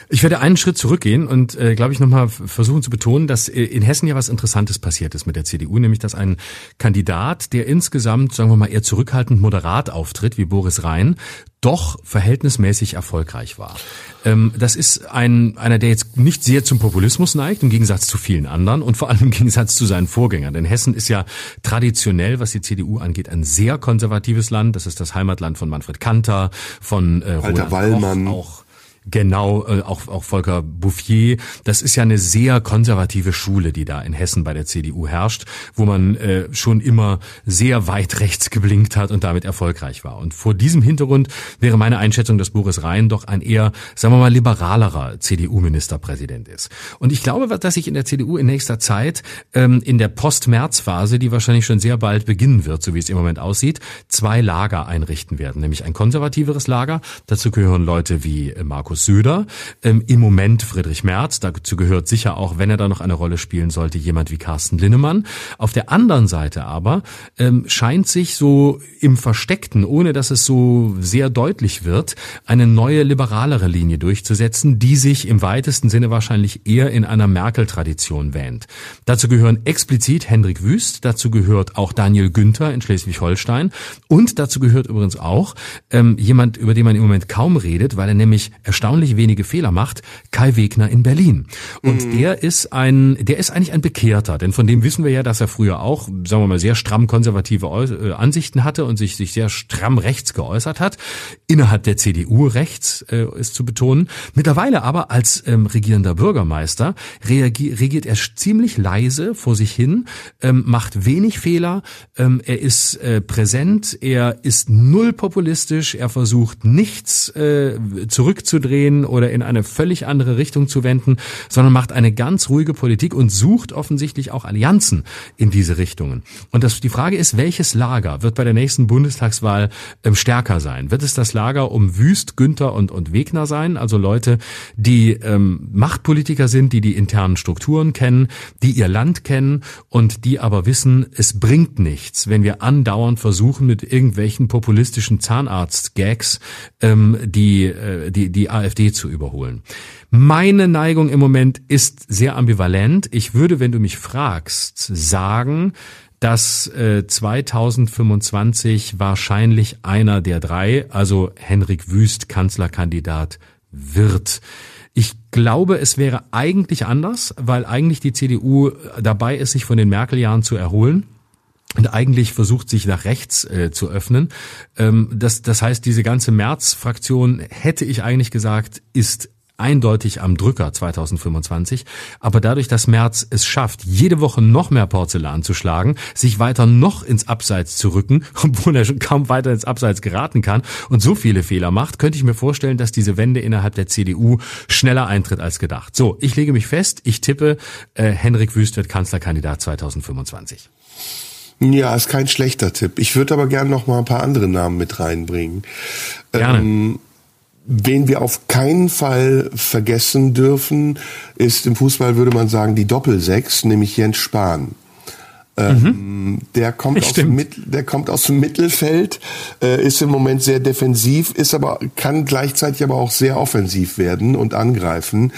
Ich werde einen Schritt zurückgehen und, äh, glaube ich, nochmal versuchen zu betonen, dass äh, in Hessen ja was Interessantes passiert ist mit der CDU, nämlich dass ein Kandidat, der insgesamt, sagen wir mal, eher zurückhaltend moderat auftritt, wie Boris Rhein, doch verhältnismäßig erfolgreich war. Ähm, das ist ein, einer, der jetzt nicht sehr zum Populismus neigt, im Gegensatz zu vielen anderen und vor allem im Gegensatz zu seinen Vorgängern. Denn Hessen ist ja traditionell, was die CDU angeht, ein sehr konservatives Land. Das ist das Heimatland von Manfred Kanter, von äh, Walter Wallmann. auch Genau, äh, auch, auch Volker Bouffier. Das ist ja eine sehr konservative Schule, die da in Hessen bei der CDU herrscht, wo man äh, schon immer sehr weit *laughs* rechts geblinkt hat und damit erfolgreich war. Und vor diesem Hintergrund wäre meine Einschätzung, dass Boris Rhein doch ein eher, sagen wir mal, liberalerer CDU-Ministerpräsident ist. Und ich glaube, dass sich in der CDU in nächster Zeit ähm, in der Post-März-Phase, die wahrscheinlich schon sehr bald beginnen wird, so wie es im Moment aussieht, zwei Lager einrichten werden. Nämlich ein konservativeres Lager. Dazu gehören Leute wie äh, Markus Markus Söder, ähm, im Moment Friedrich Merz, dazu gehört sicher auch, wenn er da noch eine Rolle spielen sollte, jemand wie Carsten Linnemann. Auf der anderen Seite aber ähm, scheint sich so im Versteckten, ohne dass es so sehr deutlich wird, eine neue liberalere Linie durchzusetzen, die sich im weitesten Sinne wahrscheinlich eher in einer Merkel-Tradition wähnt. Dazu gehören explizit Hendrik Wüst, dazu gehört auch Daniel Günther in Schleswig-Holstein und dazu gehört übrigens auch ähm, jemand, über den man im Moment kaum redet, weil er nämlich erstaunlich wenige Fehler macht, Kai Wegner in Berlin. Und mhm. der ist ein, der ist eigentlich ein Bekehrter, denn von dem wissen wir ja, dass er früher auch, sagen wir mal, sehr stramm konservative äh, Ansichten hatte und sich, sich sehr stramm rechts geäußert hat. Innerhalb der CDU rechts äh, ist zu betonen. Mittlerweile aber als ähm, regierender Bürgermeister regiert er ziemlich leise vor sich hin, ähm, macht wenig Fehler, ähm, er ist äh, präsent, er ist null populistisch, er versucht nichts äh, zurückzudrehen umzudrehen oder in eine völlig andere Richtung zu wenden, sondern macht eine ganz ruhige Politik und sucht offensichtlich auch Allianzen in diese Richtungen. Und das, die Frage ist, welches Lager wird bei der nächsten Bundestagswahl ähm, stärker sein? Wird es das Lager um Wüst, Günther und, und Wegner sein? Also Leute, die ähm, Machtpolitiker sind, die die internen Strukturen kennen, die ihr Land kennen und die aber wissen, es bringt nichts, wenn wir andauernd versuchen, mit irgendwelchen populistischen Zahnarzt-Gags ähm, die, äh, die, die AfD zu überholen. Meine Neigung im Moment ist sehr ambivalent. Ich würde, wenn du mich fragst, sagen, dass äh, 2025 wahrscheinlich einer der drei, also Henrik Wüst, Kanzlerkandidat wird. Ich glaube, es wäre eigentlich anders, weil eigentlich die CDU dabei ist, sich von den Merkel-Jahren zu erholen und eigentlich versucht sich nach rechts äh, zu öffnen. Ähm, das, das heißt, diese ganze März-Fraktion hätte ich eigentlich gesagt, ist eindeutig am Drücker 2025. Aber dadurch, dass Merz es schafft, jede Woche noch mehr Porzellan zu schlagen, sich weiter noch ins Abseits zu rücken, *laughs* obwohl er schon kaum weiter ins Abseits geraten kann und so viele Fehler macht, könnte ich mir vorstellen, dass diese Wende innerhalb der CDU schneller eintritt als gedacht. So, ich lege mich fest, ich tippe, äh, Henrik Wüst wird Kanzlerkandidat 2025. Ja, ist kein schlechter Tipp. Ich würde aber gerne noch mal ein paar andere Namen mit reinbringen. Gerne. Ähm, wen wir auf keinen Fall vergessen dürfen, ist im Fußball würde man sagen die Doppelsechs, nämlich Jens Spahn. Ähm, der kommt aus dem der kommt aus dem Mittelfeld, äh, ist im Moment sehr defensiv, ist aber kann gleichzeitig aber auch sehr offensiv werden und angreifen.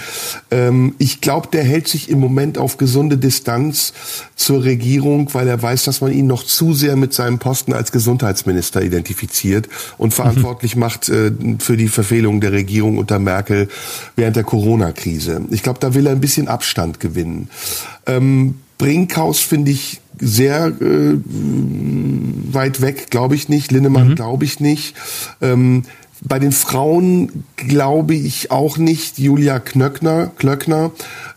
Ähm, ich glaube, der hält sich im Moment auf gesunde Distanz zur Regierung, weil er weiß, dass man ihn noch zu sehr mit seinem Posten als Gesundheitsminister identifiziert und verantwortlich mhm. macht äh, für die Verfehlung der Regierung unter Merkel während der Corona-Krise. Ich glaube, da will er ein bisschen Abstand gewinnen. Ähm, Brinkhaus finde ich sehr äh, weit weg, glaube ich nicht. Linnemann mhm. glaube ich nicht. Ähm, bei den Frauen glaube ich auch nicht. Julia Knöckner, Klöckner,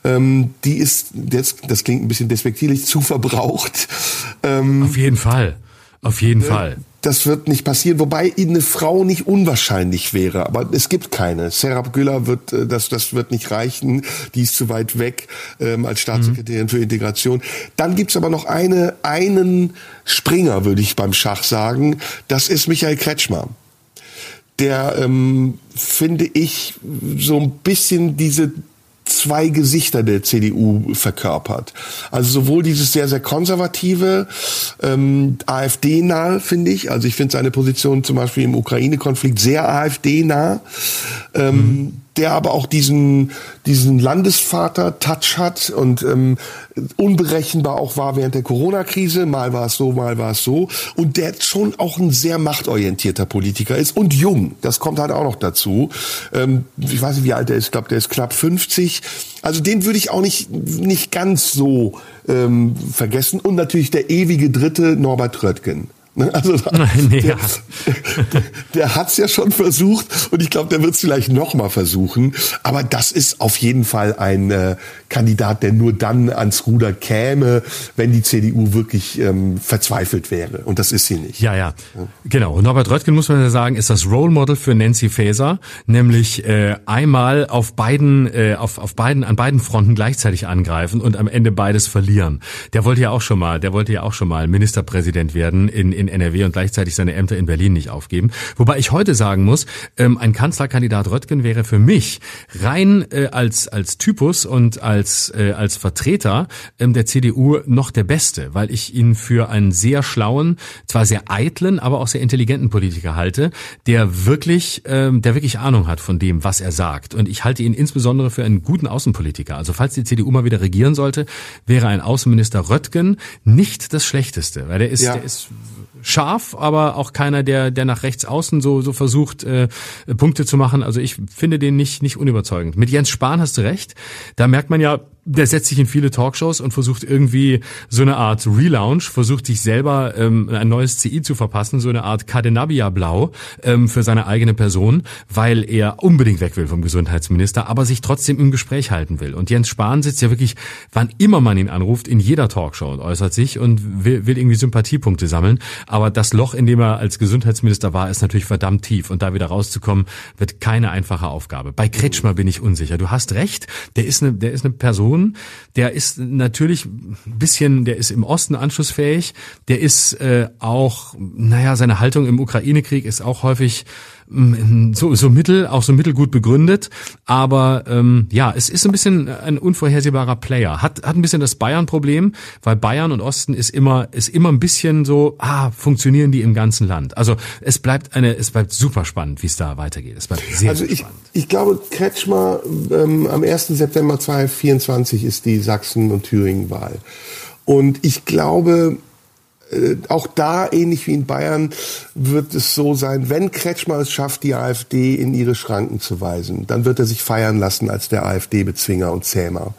ähm, die ist, das, das klingt ein bisschen despektierlich, zu verbraucht. Ähm, Auf jeden Fall. Auf jeden äh, Fall das wird nicht passieren, wobei eine Frau nicht unwahrscheinlich wäre, aber es gibt keine. Serap Güller wird äh, das das wird nicht reichen, die ist zu weit weg ähm, als Staatssekretärin mhm. für Integration. Dann gibt's aber noch eine einen Springer, würde ich beim Schach sagen, das ist Michael Kretschmer. Der ähm, finde ich so ein bisschen diese zwei Gesichter der CDU verkörpert. Also sowohl dieses sehr, sehr konservative, ähm, AfD-nahe, finde ich. Also ich finde seine Position zum Beispiel im Ukraine-Konflikt sehr AfD-nah. Ähm, mhm der aber auch diesen, diesen Landesvater-Touch hat und ähm, unberechenbar auch war während der Corona-Krise. Mal war es so, mal war es so. Und der schon auch ein sehr machtorientierter Politiker ist und jung. Das kommt halt auch noch dazu. Ähm, ich weiß nicht, wie alt er ist. Ich glaube, der ist knapp 50. Also den würde ich auch nicht, nicht ganz so ähm, vergessen. Und natürlich der ewige Dritte, Norbert Röttgen. Ne? Also *laughs* der, der, der hat es ja schon versucht und ich glaube, der wird es vielleicht noch mal versuchen. Aber das ist auf jeden Fall ein äh, Kandidat, der nur dann ans Ruder käme, wenn die CDU wirklich ähm, verzweifelt wäre. Und das ist sie nicht. Ja, ja, ja. genau. Und Norbert Röttgen, muss man ja sagen, ist das Role Model für Nancy Faeser, nämlich äh, einmal auf beiden, äh, auf, auf beiden, an beiden Fronten gleichzeitig angreifen und am Ende beides verlieren. Der wollte ja auch schon mal, der wollte ja auch schon mal Ministerpräsident werden in, in NRW und gleichzeitig seine Ämter in Berlin nicht aufgeben. Wobei ich heute sagen muss, ähm, ein Kanzlerkandidat Röttgen wäre für mich rein äh, als, als Typus und als äh, als Vertreter ähm, der CDU noch der Beste, weil ich ihn für einen sehr schlauen, zwar sehr eitlen, aber auch sehr intelligenten Politiker halte, der wirklich, ähm, der wirklich Ahnung hat von dem, was er sagt. Und ich halte ihn insbesondere für einen guten Außenpolitiker. Also falls die CDU mal wieder regieren sollte, wäre ein Außenminister Röttgen nicht das Schlechteste, weil der ist, ja. der ist scharf, aber auch keiner, der, der nach rechts außen so, so versucht, äh, Punkte zu machen. Also ich finde den nicht, nicht unüberzeugend. Mit Jens Spahn hast du recht. Da merkt man ja, der setzt sich in viele Talkshows und versucht irgendwie so eine Art Relaunch, versucht sich selber ähm, ein neues CI zu verpassen, so eine Art Cadenabia Blau ähm, für seine eigene Person, weil er unbedingt weg will vom Gesundheitsminister, aber sich trotzdem im Gespräch halten will. Und Jens Spahn sitzt ja wirklich, wann immer man ihn anruft, in jeder Talkshow und äußert sich und will, will irgendwie Sympathiepunkte sammeln. Aber das Loch, in dem er als Gesundheitsminister war, ist natürlich verdammt tief und da wieder rauszukommen, wird keine einfache Aufgabe. Bei Kretschmer bin ich unsicher. Du hast recht, der ist eine, der ist eine Person, Person. Der ist natürlich ein bisschen, der ist im Osten anschlussfähig. Der ist äh, auch, naja, seine Haltung im Ukraine-Krieg ist auch häufig so, so mittel, auch so mittelgut begründet. Aber ähm, ja, es ist ein bisschen ein unvorhersehbarer Player. Hat, hat ein bisschen das Bayern-Problem, weil Bayern und Osten ist immer, ist immer ein bisschen so, ah, funktionieren die im ganzen Land. Also es bleibt eine, es bleibt super spannend, wie es da weitergeht. Es bleibt sehr, also sehr ich, spannend. Ich glaube, Kretschmer ähm, am 1. September 2024 2020 ist die Sachsen- und Thüringen-Wahl. Und ich glaube, äh, auch da, ähnlich wie in Bayern, wird es so sein, wenn Kretschmer es schafft, die AfD in ihre Schranken zu weisen, dann wird er sich feiern lassen als der AfD-Bezwinger und Zähmer.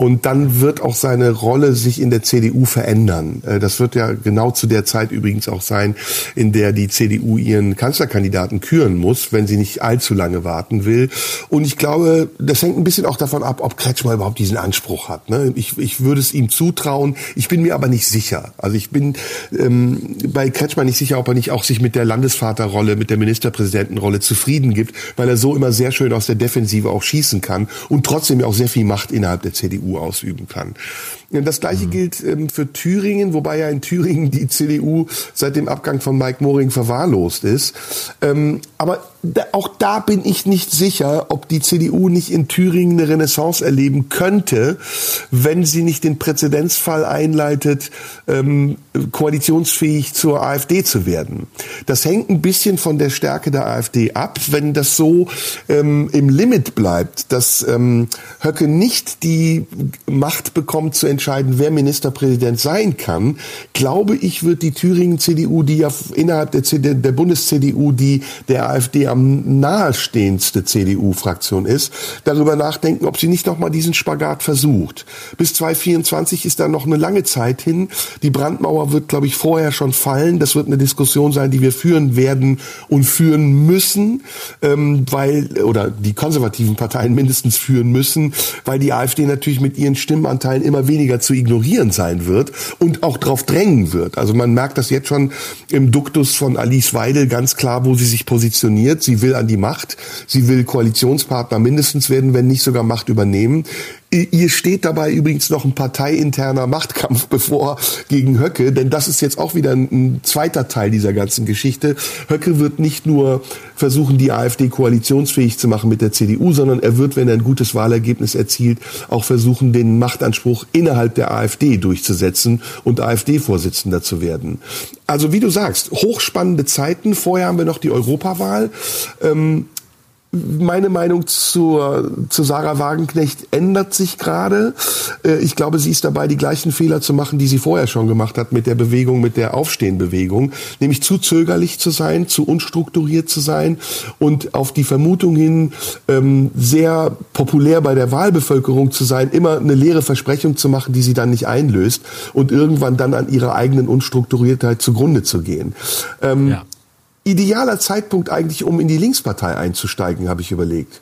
Und dann wird auch seine Rolle sich in der CDU verändern. Äh, das wird ja genau zu der Zeit übrigens auch sein, in der die CDU ihren Kanzlerkandidaten küren muss, wenn sie nicht allzu lange warten will. Und ich glaube, das hängt ein bisschen auch davon ab, ob Kretschmer überhaupt diesen Anspruch hat. Ne? Ich, ich würde es ihm zutrauen. Ich bin mir aber nicht sicher. Also ich bin ähm, bei Kretschmer nicht sicher, ob er nicht auch sich mit der Landesvaterrolle, mit der Ministerpräsidentenrolle zufrieden gibt, weil er so immer sehr schön aus der Defensive auch schießen kann und trotzdem ja auch sehr viel Macht innerhalb der CDU ausüben kann. Das gleiche mhm. gilt ähm, für Thüringen, wobei ja in Thüringen die CDU seit dem Abgang von Mike Moring verwahrlost ist. Ähm, aber da, auch da bin ich nicht sicher, ob die CDU nicht in Thüringen eine Renaissance erleben könnte, wenn sie nicht den Präzedenzfall einleitet, ähm, koalitionsfähig zur AfD zu werden. Das hängt ein bisschen von der Stärke der AfD ab. Wenn das so ähm, im Limit bleibt, dass ähm, Höcke nicht die Macht bekommt zu entscheiden, wer Ministerpräsident sein kann, glaube ich, wird die Thüringen-CDU, die ja innerhalb der, der Bundes-CDU die der AfD am nahestehendste CDU-Fraktion ist, darüber nachdenken, ob sie nicht noch mal diesen Spagat versucht. Bis 2024 ist da noch eine lange Zeit hin. Die Brandmauer wird, glaube ich, vorher schon fallen. Das wird eine Diskussion sein, die wir führen werden und führen müssen, ähm, weil oder die konservativen Parteien mindestens führen müssen, weil die AfD natürlich mit ihren Stimmenanteilen immer weniger weniger zu ignorieren sein wird und auch darauf drängen wird. Also man merkt das jetzt schon im Duktus von Alice Weidel ganz klar, wo sie sich positioniert. Sie will an die Macht, sie will Koalitionspartner mindestens werden, wenn nicht sogar Macht übernehmen. Ihr steht dabei übrigens noch ein parteiinterner Machtkampf *laughs* bevor gegen Höcke, denn das ist jetzt auch wieder ein, zweiter Teil dieser ganzen Geschichte. Höcke wird nicht nur versuchen, die AfD koalitionsfähig zu machen mit der CDU, sondern er wird, wenn er ein gutes Wahlergebnis erzielt, auch versuchen, den Machtanspruch innerhalb der AfD durchzusetzen und AfD-Vorsitzender zu werden. Also wie du sagst, hochspannende Zeiten. Vorher haben wir noch die Europawahl. Ähm, meine Meinung zur, zu Sarah Wagenknecht ändert sich gerade. Äh, ich glaube, sie ist dabei, die gleichen Fehler zu machen, die sie vorher schon gemacht hat mit der Bewegung, mit der Aufstehenbewegung, nämlich zu zögerlich zu sein, zu unstrukturiert zu sein und auf die Vermutung hin, ähm, sehr populär bei der Wahlbevölkerung zu sein, immer eine leere Versprechung zu machen, die sie dann nicht einlöst und irgendwann dann an ihrer eigenen Unstrukturiertheit zugrunde zu gehen. Ähm, ja idealer Zeitpunkt eigentlich, um in die Linkspartei einzusteigen, habe ich überlegt.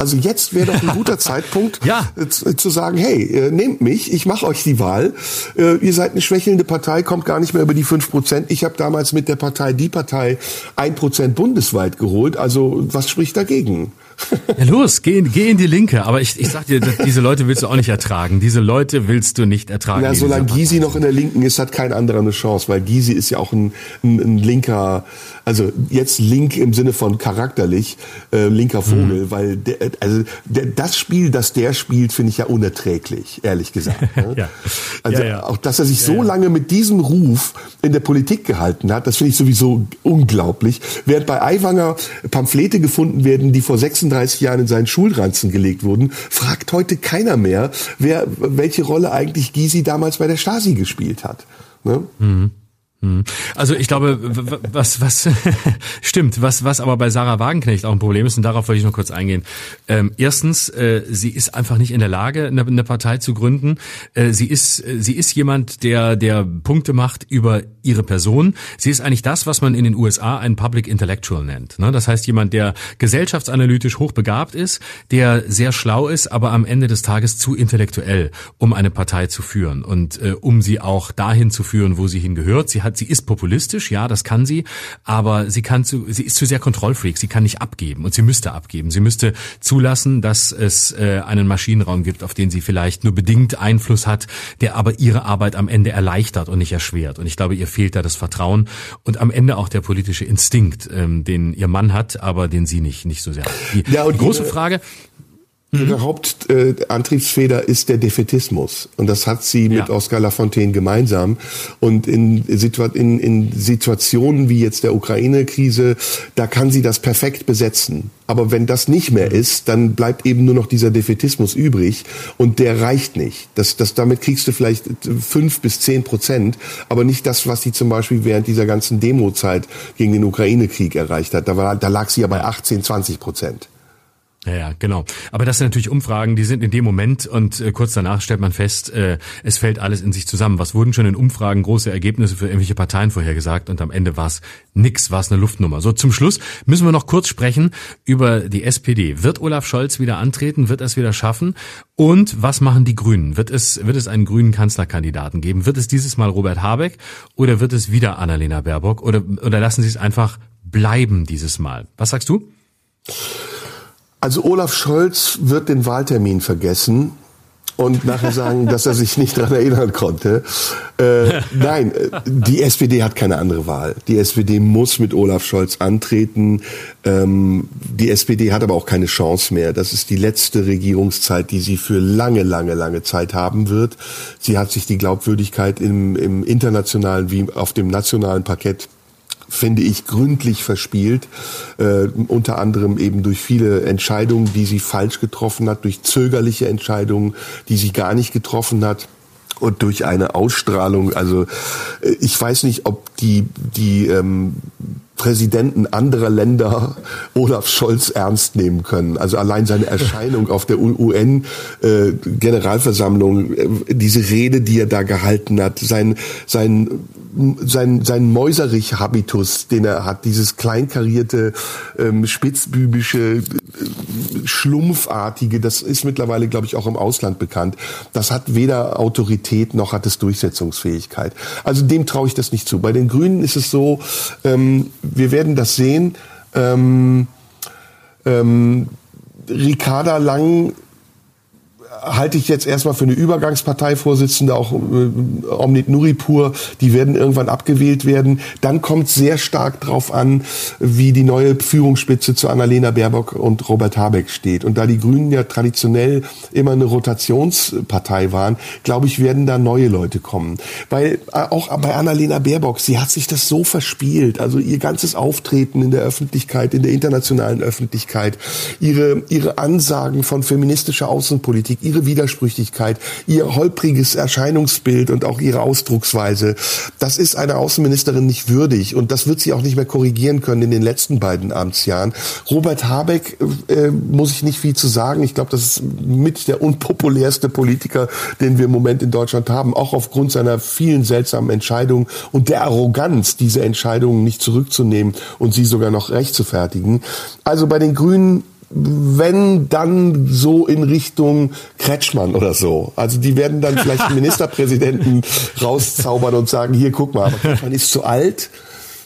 Also jetzt wäre doch ein guter *laughs* Zeitpunkt, ja. Äh, zu sagen, hey, äh, nehmt mich, ich mache euch die Wahl. Äh, ihr seid eine schwächelnde Partei, kommt gar nicht mehr über die fünf Prozent. Ich habe damals mit der Partei Die Partei ein Prozent bundesweit geholt. Also was spricht dagegen? Ja, los, geh, geh in die Linke. Aber ich, ich sag dir, diese Leute willst du auch nicht ertragen. Diese Leute willst du nicht ertragen. Ja, solange Gysi noch in der Linken ist, hat kein anderer eine Chance, weil Gysi ist ja auch ein, ein, ein linker, also jetzt link im Sinne von charakterlich, äh, linker Vogel, mhm. weil der, also der, das Spiel, das der spielt, finde ich ja unerträglich, ehrlich gesagt. *laughs* Ne? ja. Also ja, ja. auch, dass er sich so lange mit diesem Ruf in der Politik gehalten hat, das finde ich sowieso unglaublich. Während bei Aiwanger Pamphlete gefunden werden, die vor 36 36 Jahren in seinen Schulranzen gelegt wurden, fragt heute keiner mehr, wer welche Rolle eigentlich Gysi damals bei der Stasi gespielt hat. Ne? Mhm. Hm. Also ich glaube, was was *laughs* stimmt, was was aber bei Sarah Wagenknecht auch ein Problem ist und darauf wollte ich noch kurz eingehen. Ähm, erstens, äh, sie ist einfach nicht in der Lage, eine, eine Partei zu gründen. Äh, sie ist sie ist jemand, der der Punkte macht über ihre Person. Sie ist eigentlich das, was man in den USA einen Public Intellectual nennt. Ne? Das heißt jemand, der gesellschaftsanalytisch hochbegabt ist, der sehr schlau ist, aber am Ende des Tages zu intellektuell, um eine Partei zu führen und äh, um sie auch dahin zu führen, wo sie hingehört. Sie hat, sie ist populistisch, ja, das kann sie, aber sie kann zu, sie ist zu sehr Kontrollfreak, sie kann nicht abgeben und sie müsste abgeben. Sie müsste zulassen, dass es äh, einen Maschinenraum gibt, auf den sie vielleicht nur bedingt Einfluss hat, der aber ihre Arbeit am Ende erleichtert und nicht erschwert. Und ich glaube, ihr fehlt da das Vertrauen und am Ende auch der politische Instinkt, ähm, den ihr Mann hat, aber den sie nicht, nicht so sehr hat. Die, ja, und die große Frage, Ihre mhm. Hauptantriebsfeder äh, ist der Defetismus. Und das hat sie mit ja. Oskar Lafontaine gemeinsam. Und in, Situa in, in Situationen wie jetzt der Ukraine-Krise, da kann sie das perfekt besetzen. Aber wenn das nicht mehr ist, dann bleibt eben nur noch dieser Defetismus übrig. Und der reicht nicht. Das, das, damit kriegst du vielleicht fünf bis zehn Prozent, aber nicht das, was sie zum Beispiel während dieser ganzen Demozeit gegen den Ukraine-Krieg erreicht hat. Da, war, da lag sie ja bei 18, 20 Prozent. Ja, ja, genau. Aber das sind natürlich Umfragen, die sind in dem Moment und äh, kurz danach stellt man fest, äh, es fällt alles in sich zusammen. Was wurden schon in Umfragen große Ergebnisse für irgendwelche Parteien vorhergesagt und am Ende war es nix, war es eine Luftnummer. So, zum Schluss müssen wir noch kurz sprechen über die SPD. Wird Olaf Scholz wieder antreten? Wird er es wieder schaffen? Und was machen die Grünen? Wird es, wird es einen grünen Kanzlerkandidaten geben? Wird es dieses Mal Robert Habeck oder wird es wieder Annalena Baerbock oder, oder lassen Sie es einfach bleiben dieses Mal? Was sagst du? Also Olaf Scholz wird den Wahltermin vergessen und nachher sagen, dass er sich nicht daran erinnern konnte. Äh, nein, die SPD hat keine andere Wahl. Die SPD muss mit Olaf Scholz antreten. Ähm, die SPD hat aber auch keine Chance mehr. Das ist die letzte Regierungszeit, die sie für lange, lange, lange Zeit haben wird. Sie hat sich die Glaubwürdigkeit im, im internationalen wie auf dem nationalen Parkett finde ich, gründlich verspielt, äh, unter anderem eben durch viele Entscheidungen, die sie falsch getroffen hat, durch zögerliche Entscheidungen, die sie gar nicht getroffen hat und durch eine Ausstrahlung. Also äh, ich weiß nicht, ob die die ähm, Präsidenten anderer Länder *laughs* Olaf Scholz ernst nehmen können. Also allein seine Erscheinung auf der UN-Generalversammlung, äh, äh, diese Rede, die er da gehalten hat, sein sein sein, sein Mäuserich-Habitus, den er hat, dieses kleinkarierte, ähm, spitzbübische, äh, schlumpfartige, das ist mittlerweile, glaube ich, auch im Ausland bekannt. Das hat weder Autorität noch hat es Durchsetzungsfähigkeit. Also dem traue ich das nicht zu. Bei den Grünen ist es so, ähm, wir werden das sehen. Ähm, ähm, Ricarda Lang halte ich jetzt erstmal für eine Übergangsparteivorsitzende, auch äh, Omnit Nuripur, die werden irgendwann abgewählt werden. Dann kommt sehr stark drauf an, wie die neue Führungsspitze zu Annalena Baerbock und Robert Habeck steht. Und da die Grünen ja traditionell immer eine Rotationspartei waren, glaube ich, werden da neue Leute kommen. Weil äh, auch bei Annalena Baerbock, sie hat sich das so verspielt. Also ihr ganzes Auftreten in der Öffentlichkeit, in der internationalen Öffentlichkeit, ihre, ihre Ansagen von feministischer Außenpolitik, ihre Widersprüchlichkeit, ihr holpriges Erscheinungsbild und auch ihre Ausdrucksweise. Das ist einer Außenministerin nicht würdig und das wird sie auch nicht mehr korrigieren können in den letzten beiden Amtsjahren. Robert Habeck äh, muss ich nicht viel zu sagen. Ich glaube, das ist mit der unpopulärste Politiker, den wir im Moment in Deutschland haben, auch aufgrund seiner vielen seltsamen Entscheidungen und der Arroganz, diese Entscheidungen nicht zurückzunehmen und sie sogar noch recht zu fertigen. Also bei den Grünen wenn dann so in Richtung Kretschmann oder so. Also die werden dann vielleicht *laughs* Ministerpräsidenten rauszaubern und sagen, hier guck mal, aber Kretschmann ist zu alt.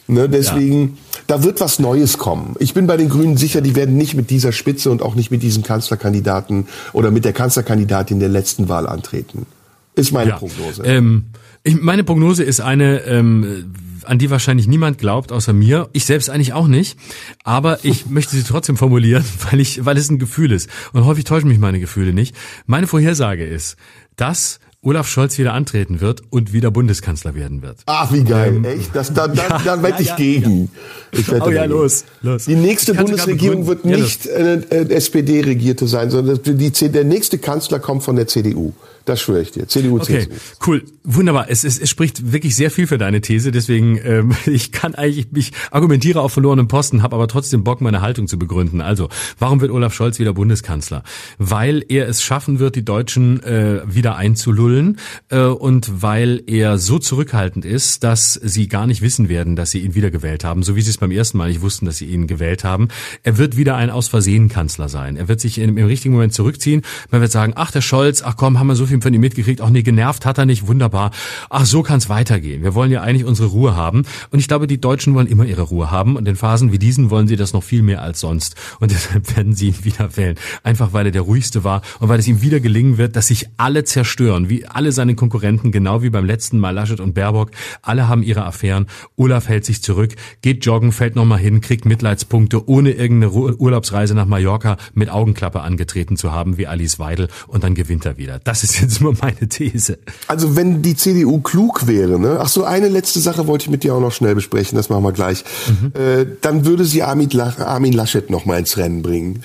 Ne, deswegen, ja. da wird was Neues kommen. Ich bin bei den Grünen sicher, die werden nicht mit dieser Spitze und auch nicht mit diesem Kanzlerkandidaten oder mit der Kanzlerkandidatin der letzten Wahl antreten. Ist meine ja. Prognose. Ähm, ich, meine Prognose ist eine, ähm, an die wahrscheinlich niemand glaubt, außer mir. Ich selbst eigentlich auch nicht. Aber ich *laughs* möchte sie trotzdem formulieren, *laughs* weil ich, weil es ein Gefühl ist. Und häufig täuschen mich meine Gefühle nicht. Meine Vorhersage ist, dass Olaf Scholz wieder antreten wird und wieder Bundeskanzler werden wird. Ach, wie geil, ähm, echt? Das, da, da, ja, da wette ja, ich gegen. Ich wette oh ja, los, los. Die nächste Bundesregierung wird nicht äh, äh, SPD-regierte sein, sondern die, der nächste Kanzler kommt von der CDU. Das schwöre ich dir. CDU, okay, CSU. Cool, wunderbar. Es, es, es spricht wirklich sehr viel für deine These. Deswegen, ähm, *laughs* ich kann eigentlich, ich argumentiere auf verlorenem Posten, habe aber trotzdem Bock, meine Haltung zu begründen. Also, warum wird Olaf Scholz wieder Bundeskanzler? Weil er es schaffen wird, die Deutschen äh, wieder einzulullen äh, und weil er so zurückhaltend ist, dass sie gar nicht wissen werden, dass sie ihn wiedergewählt haben, so wie sie es beim ersten Mal nicht wussten, dass sie ihn gewählt haben. Er wird wieder ein aus Versehen Kanzler sein. Er wird sich im, im richtigen Moment zurückziehen. Man wird sagen, ach der Scholz, ach komm, haben wir so viel viel von ihm mitgekriegt. Auch nee, genervt hat er nicht. Wunderbar. Ach, so kann's weitergehen. Wir wollen ja eigentlich unsere Ruhe haben. Und ich glaube, die Deutschen wollen immer ihre Ruhe haben. Und in Phasen wie diesen wollen sie das noch viel mehr als sonst. Und *laughs* deshalb werden sie ihn wieder wählen. Einfach weil er der ruhigste war und weil es ihm wieder gelingen wird, dass sich alle zerstören, wie alle seine Konkurrenten, genau wie beim letzten Mal Laschet und Baerbock. Alle haben ihre Affären. Olaf hält sich zurück, geht joggen, fällt nochmal hin, kriegt Mitleidspunkte, ohne irgendeine Urlaubsreise nach Mallorca mit Augenklappe angetreten zu haben, wie Alice Weidel. Und dann gewinnt er wieder. Das ist jetzt nur meine These. Also wenn die CDU klug wäre, ne? Ach so, eine letzte Sache wollte ich mit dir auch noch schnell besprechen, das machen wir gleich. Mhm. Äh, dann würde sie Armin, Armin Laschet noch mal ins Rennen bringen.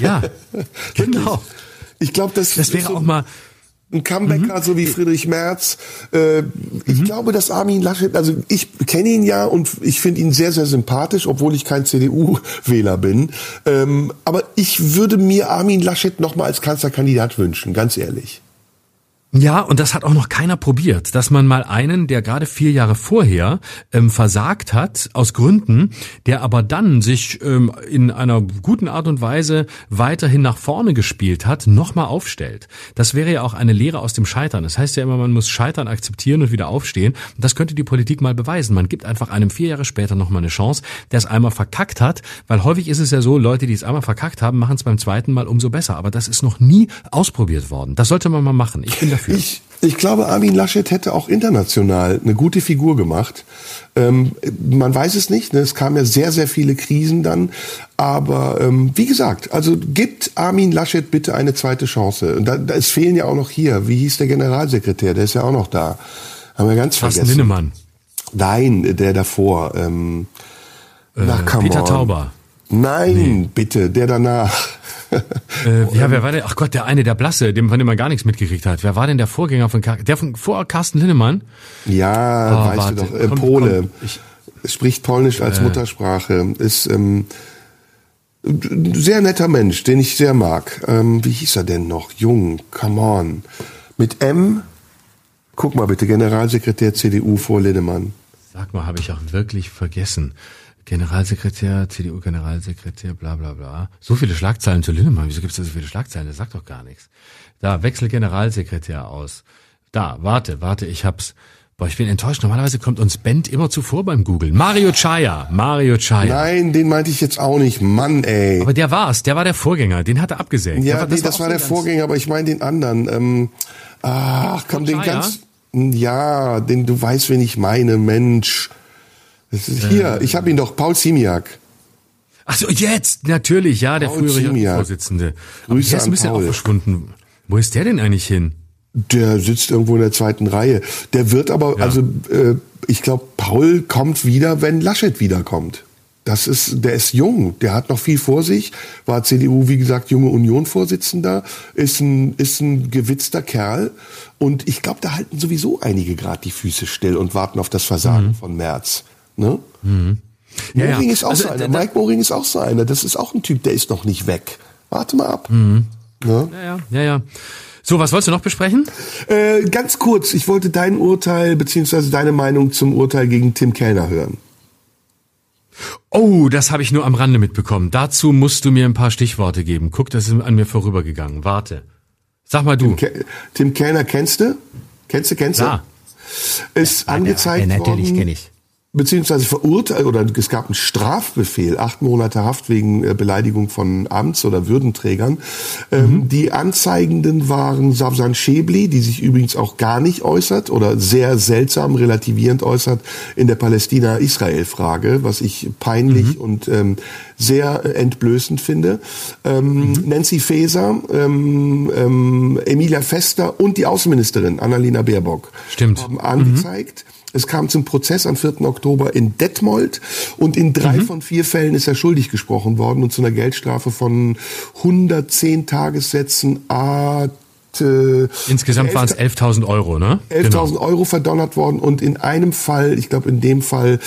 Ja, *laughs* genau. Ich glaube, das, das wäre so auch mal ein Comebacker, mhm. so wie Friedrich Merz. Äh, ich mhm. glaube, dass Armin Laschet, also ich kenne ihn ja und ich finde ihn sehr, sehr sympathisch, obwohl ich kein CDU-Wähler bin. Ähm, aber ich würde mir Armin Laschet noch mal als Kanzlerkandidat wünschen, ganz ehrlich. Ja, und das hat auch noch keiner probiert, dass man mal einen, der gerade vier Jahre vorher ähm, versagt hat, aus Gründen, der aber dann sich ähm, in einer guten Art und Weise weiterhin nach vorne gespielt hat, nochmal aufstellt. Das wäre ja auch eine Lehre aus dem Scheitern. Das heißt ja immer, man muss Scheitern akzeptieren und wieder aufstehen. Und das könnte die Politik mal beweisen. Man gibt einfach einem vier Jahre später nochmal eine Chance, der es einmal verkackt hat, weil häufig ist es ja so, Leute, die es einmal verkackt haben, machen es beim zweiten Mal umso besser. Aber das ist noch nie ausprobiert worden. Das sollte man mal machen. Ich bin dafür. Ich, ich glaube, Armin Laschet hätte auch international eine gute Figur gemacht. Ähm, man weiß es nicht. Ne? Es kamen ja sehr, sehr viele Krisen dann. Aber ähm, wie gesagt, also gibt Armin Laschet bitte eine zweite Chance. Da, da, es fehlen ja auch noch hier. Wie hieß der Generalsekretär? Der ist ja auch noch da. Haben wir ganz Carsten vergessen. Linnemann. Nein, der davor. Ähm, äh, na, Peter on. Tauber. Nein, nee. bitte, der danach. äh, ja, wer war denn? Ach Gott, der eine, der Blasse, dem von dem man gar nichts mitgekriegt hat. Wer war denn der Vorgänger von Car der von vor Carsten Linnemann? Ja, oh, weißt warte. du doch, äh, komm, Pole. Komm, ich, spricht Polnisch als äh, Muttersprache. Ist ähm, sehr netter Mensch, den ich sehr mag. Ähm, wie hieß er denn noch? Jung, come on. Mit M. Guck mal bitte, Generalsekretär CDU vor Linnemann. Sag mal, habe ich auch wirklich vergessen. Generalsekretär, CDU-Generalsekretär, bla bla bla. So viele Schlagzeilen zu Linnemann. Wieso gibt es da so viele Schlagzeilen? Das sagt doch gar nichts. Da, wechsel Generalsekretär aus. Da, warte, warte, ich hab's. Boah, ich bin enttäuscht. Normalerweise kommt uns Bent immer zuvor beim Googlen. Mario Chaya. Mario Chaya. Nein, den meinte ich jetzt auch nicht. Mann, ey. Aber der war's. Der war der Vorgänger. Den hat er abgesägt. Ja, das, nee, das war, der Vorgänger, aber ich meine den anderen. Ähm, ach, komm, den ganz. Ja, den du weißt, wen ich meine, Mensch. Das ist hier, ich habe ihn doch, Paul Ziemiak. Ach so, jetzt. Natürlich. Ja, der Paul frühere Ziemiak. Vorsitzende. Aber Grüße der ist ein bisschen Paul. auch verschwunden. Wo ist der denn eigentlich hin? Der sitzt irgendwo in der zweiten Reihe. Der wird aber, Ja. also äh, ich glaube, Paul kommt wieder, wenn Laschet wiederkommt. Das ist, der ist jung, der hat noch viel vor sich, war CDU, wie gesagt, junge Union-Vorsitzender, ist ein, ist ein gewitzter Kerl. Und ich glaube, da halten sowieso einige gerade die Füße still und warten auf das Versagen von März. Ne? Ja, ja. Moring ist auch Also, so einer. Mike Moring ist auch so einer. Das ist auch ein Typ, der ist noch nicht weg. Warte mal ab. Mhm. Ne? Ja, ja, ja, ja. So, was wolltest du noch besprechen? Äh, ganz kurz, ich wollte dein Urteil beziehungsweise deine Meinung zum Urteil gegen Tim Kellner hören. Oh, das habe ich nur am Rande mitbekommen. Dazu musst du mir ein paar Stichworte geben. Guck, das ist an mir vorübergegangen. Warte. Sag mal du. Ke Tim Kellner kennst du? Kennst du, kennst du? Ja. Ist angezeigt ja, natürlich worden. kenn ich. Beziehungsweise verurteilt oder es gab einen Strafbefehl, acht Monate Haft wegen äh, Beleidigung von Amts- oder Würdenträgern. Ähm, die Anzeigenden waren Savsan Schebli, die sich übrigens auch gar nicht äußert oder sehr seltsam relativierend äußert in der Palästina-Israel-Frage, was ich peinlich und ähm, sehr äh, entblößend finde. Ähm, Nancy Faeser, ähm, ähm, Emilia Fester und die Außenministerin Annalena Baerbock Stimmt. haben angezeigt. Es kam zum Prozess am 4. Oktober in Detmold und in drei von vier Fällen ist er schuldig gesprochen worden und zu einer Geldstrafe von 110 Tagessätzen a äh, Insgesamt waren es 11.000 Euro, ne? 11.000 Euro verdonnert worden und in einem Fall, ich glaube in dem Fall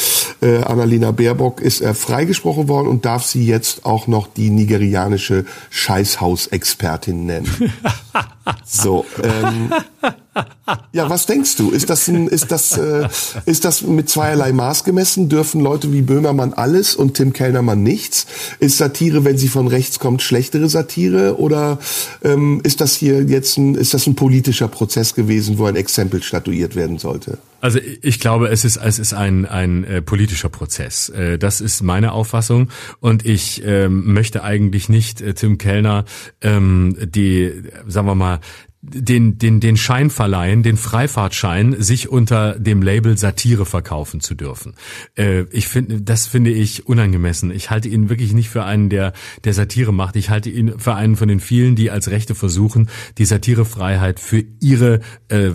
äh, Annalena Baerbock, ist er freigesprochen worden und darf sie jetzt auch noch die nigerianische Scheißhausexpertin nennen. *laughs* so, ähm, ja, was denkst du? Ist das ein, ist das äh, ist das mit zweierlei Maß gemessen? Dürfen Leute wie Böhmermann alles und Tim Kellnermann nichts? Ist Satire, wenn sie von rechts kommt, schlechtere Satire oder ähm, ist das hier jetzt ein ist das ein politischer Prozess gewesen, wo ein Exempel statuiert werden sollte? Also ich glaube, es ist es ist ein ein äh, politischer Prozess. Äh, das ist meine Auffassung und ich ähm, möchte eigentlich nicht äh, Tim Kellner ähm, die sagen wir mal den, den, den Schein verleihen, den Freifahrtschein, sich unter dem Label Satire verkaufen zu dürfen. Äh, ich finde, das finde ich unangemessen. Ich halte ihn wirklich nicht für einen, der, der Satire macht. Ich halte ihn für einen von den vielen, die als Rechte versuchen, die Satirefreiheit für ihre, äh,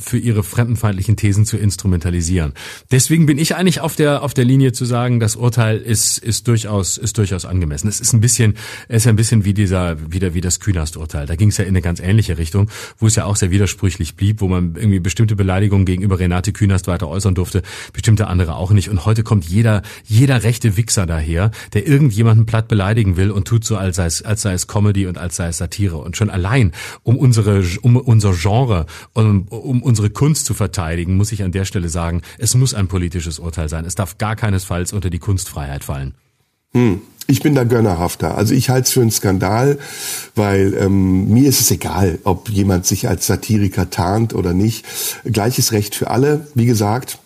für ihre fremdenfeindlichen Thesen zu instrumentalisieren. Deswegen bin ich eigentlich auf der, auf der Linie zu sagen, das Urteil ist, ist durchaus, ist durchaus angemessen. Es ist ein bisschen, es ist ein bisschen wie dieser, wieder wie das Künast-Urteil. Da ging es ja in eine ganz ähnliche Richtung, wo es ja auch sehr widersprüchlich blieb, wo man irgendwie bestimmte Beleidigungen gegenüber Renate Künast weiter äußern durfte, bestimmte andere auch nicht. Und heute kommt jeder, jeder rechte Wichser daher, der irgendjemanden platt beleidigen will und tut so, als sei es, als sei es Comedy und als sei es Satire. Und schon allein, um unsere, um unser Genre, um, um unsere Kunst zu verteidigen, muss ich an der Stelle sagen, es muss ein politisches Urteil sein. Es darf gar keinesfalls unter die Kunstfreiheit fallen. Hm. Ich bin da gönnerhafter. Also ich halte es für einen Skandal, weil ähm, mir ist es egal, ob jemand sich als Satiriker tarnt oder nicht. Gleiches Recht für alle, wie gesagt.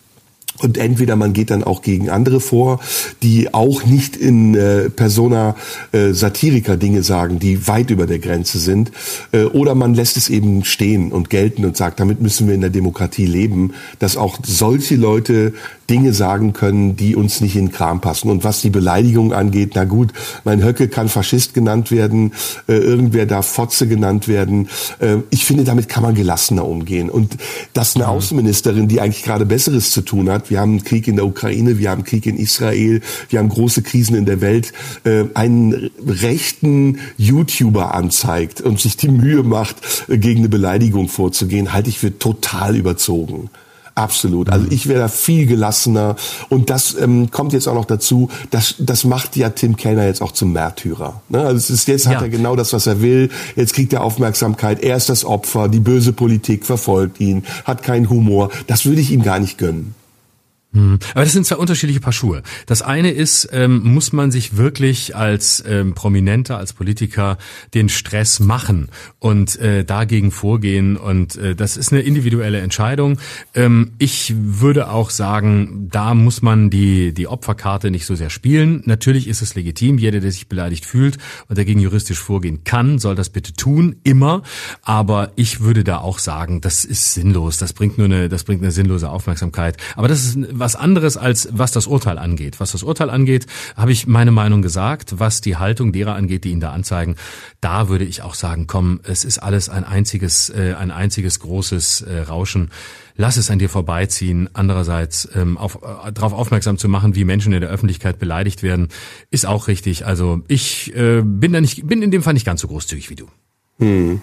Und entweder man geht dann auch gegen andere vor, die auch nicht in äh, Persona äh, Satiriker Dinge sagen, die weit über der Grenze sind, äh, oder man lässt es eben stehen und gelten und sagt, damit müssen wir in der Demokratie leben, dass auch solche Leute Dinge sagen können, die uns nicht in den Kram passen. Und was die Beleidigung angeht, na gut, mein Höcke kann Faschist genannt werden, äh, irgendwer darf Fotze genannt werden. Äh, ich finde, damit kann man gelassener umgehen. Und dass eine Außenministerin, die eigentlich gerade Besseres zu tun hat, wir haben einen Krieg in der Ukraine, wir haben Krieg in Israel, wir haben große Krisen in der Welt, äh, einen rechten YouTuber anzeigt und sich die Mühe macht, äh, gegen eine Beleidigung vorzugehen, halte ich für total überzogen. Absolut. Also ich wäre da viel gelassener. Und das ähm, kommt jetzt auch noch dazu, das, das macht ja Tim Kellner jetzt auch zum Märtyrer. Ne? Also es ist, jetzt hat Ja. er genau das, was er will. Jetzt kriegt er Aufmerksamkeit. Er ist das Opfer. Die böse Politik verfolgt ihn, hat keinen Humor. Das würde ich ihm gar nicht gönnen. Hm. Aber das sind zwei unterschiedliche Paar Schuhe. Das eine ist, ähm, muss man sich wirklich als ähm, Prominenter, als Politiker den Stress machen und äh, dagegen vorgehen. Und äh, das ist eine individuelle Entscheidung. Ähm, ich würde auch sagen, da muss man die, die Opferkarte nicht so sehr spielen. Natürlich ist es legitim. Jeder, der sich beleidigt fühlt und dagegen juristisch vorgehen kann, soll das bitte tun, immer. Aber ich würde da auch sagen, das ist sinnlos. Das bringt nur eine, das bringt eine sinnlose Aufmerksamkeit. Aber das ist was anderes als was das Urteil angeht. Was das Urteil angeht, habe ich meine Meinung gesagt. Was die Haltung derer angeht, die ihn da anzeigen, da würde ich auch sagen, komm, es ist alles ein einziges, äh, ein einziges großes äh, Rauschen. Lass es an dir vorbeiziehen. Andererseits ähm, auf, äh, darauf aufmerksam zu machen, wie Menschen in der Öffentlichkeit beleidigt werden, ist auch richtig. Also ich äh, bin da nicht, bin in dem Fall nicht ganz so großzügig wie du. Hm.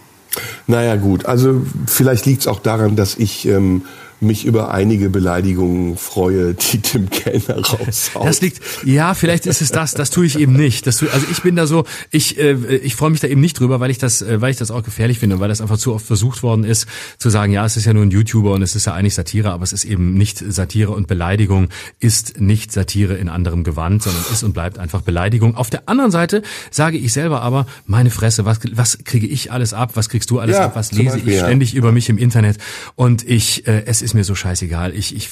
Naja gut, also vielleicht liegt es auch daran, dass ich ähm, mich über einige Beleidigungen freue, die Tim Kellner raushaut. Das liegt, ja, vielleicht ist es das, das tue ich eben nicht. Das tue, also ich bin da so, ich, äh, ich freue mich da eben nicht drüber, weil ich das, äh, weil ich das auch gefährlich finde, weil das einfach zu oft versucht worden ist, zu sagen, ja, es ist ja nur ein YouTuber und es ist ja eigentlich Satire, aber es ist eben nicht Satire und Beleidigung ist nicht Satire in anderem Gewand, sondern ist und bleibt einfach Beleidigung. Auf der anderen Seite sage ich selber aber, meine Fresse, was, was kriege ich alles ab, was kriegst du alles ja, ab, was lese Beispiel, ich ständig ja. über mich im Internet und ich, äh, es ist ist mir so scheißegal. Ich, ich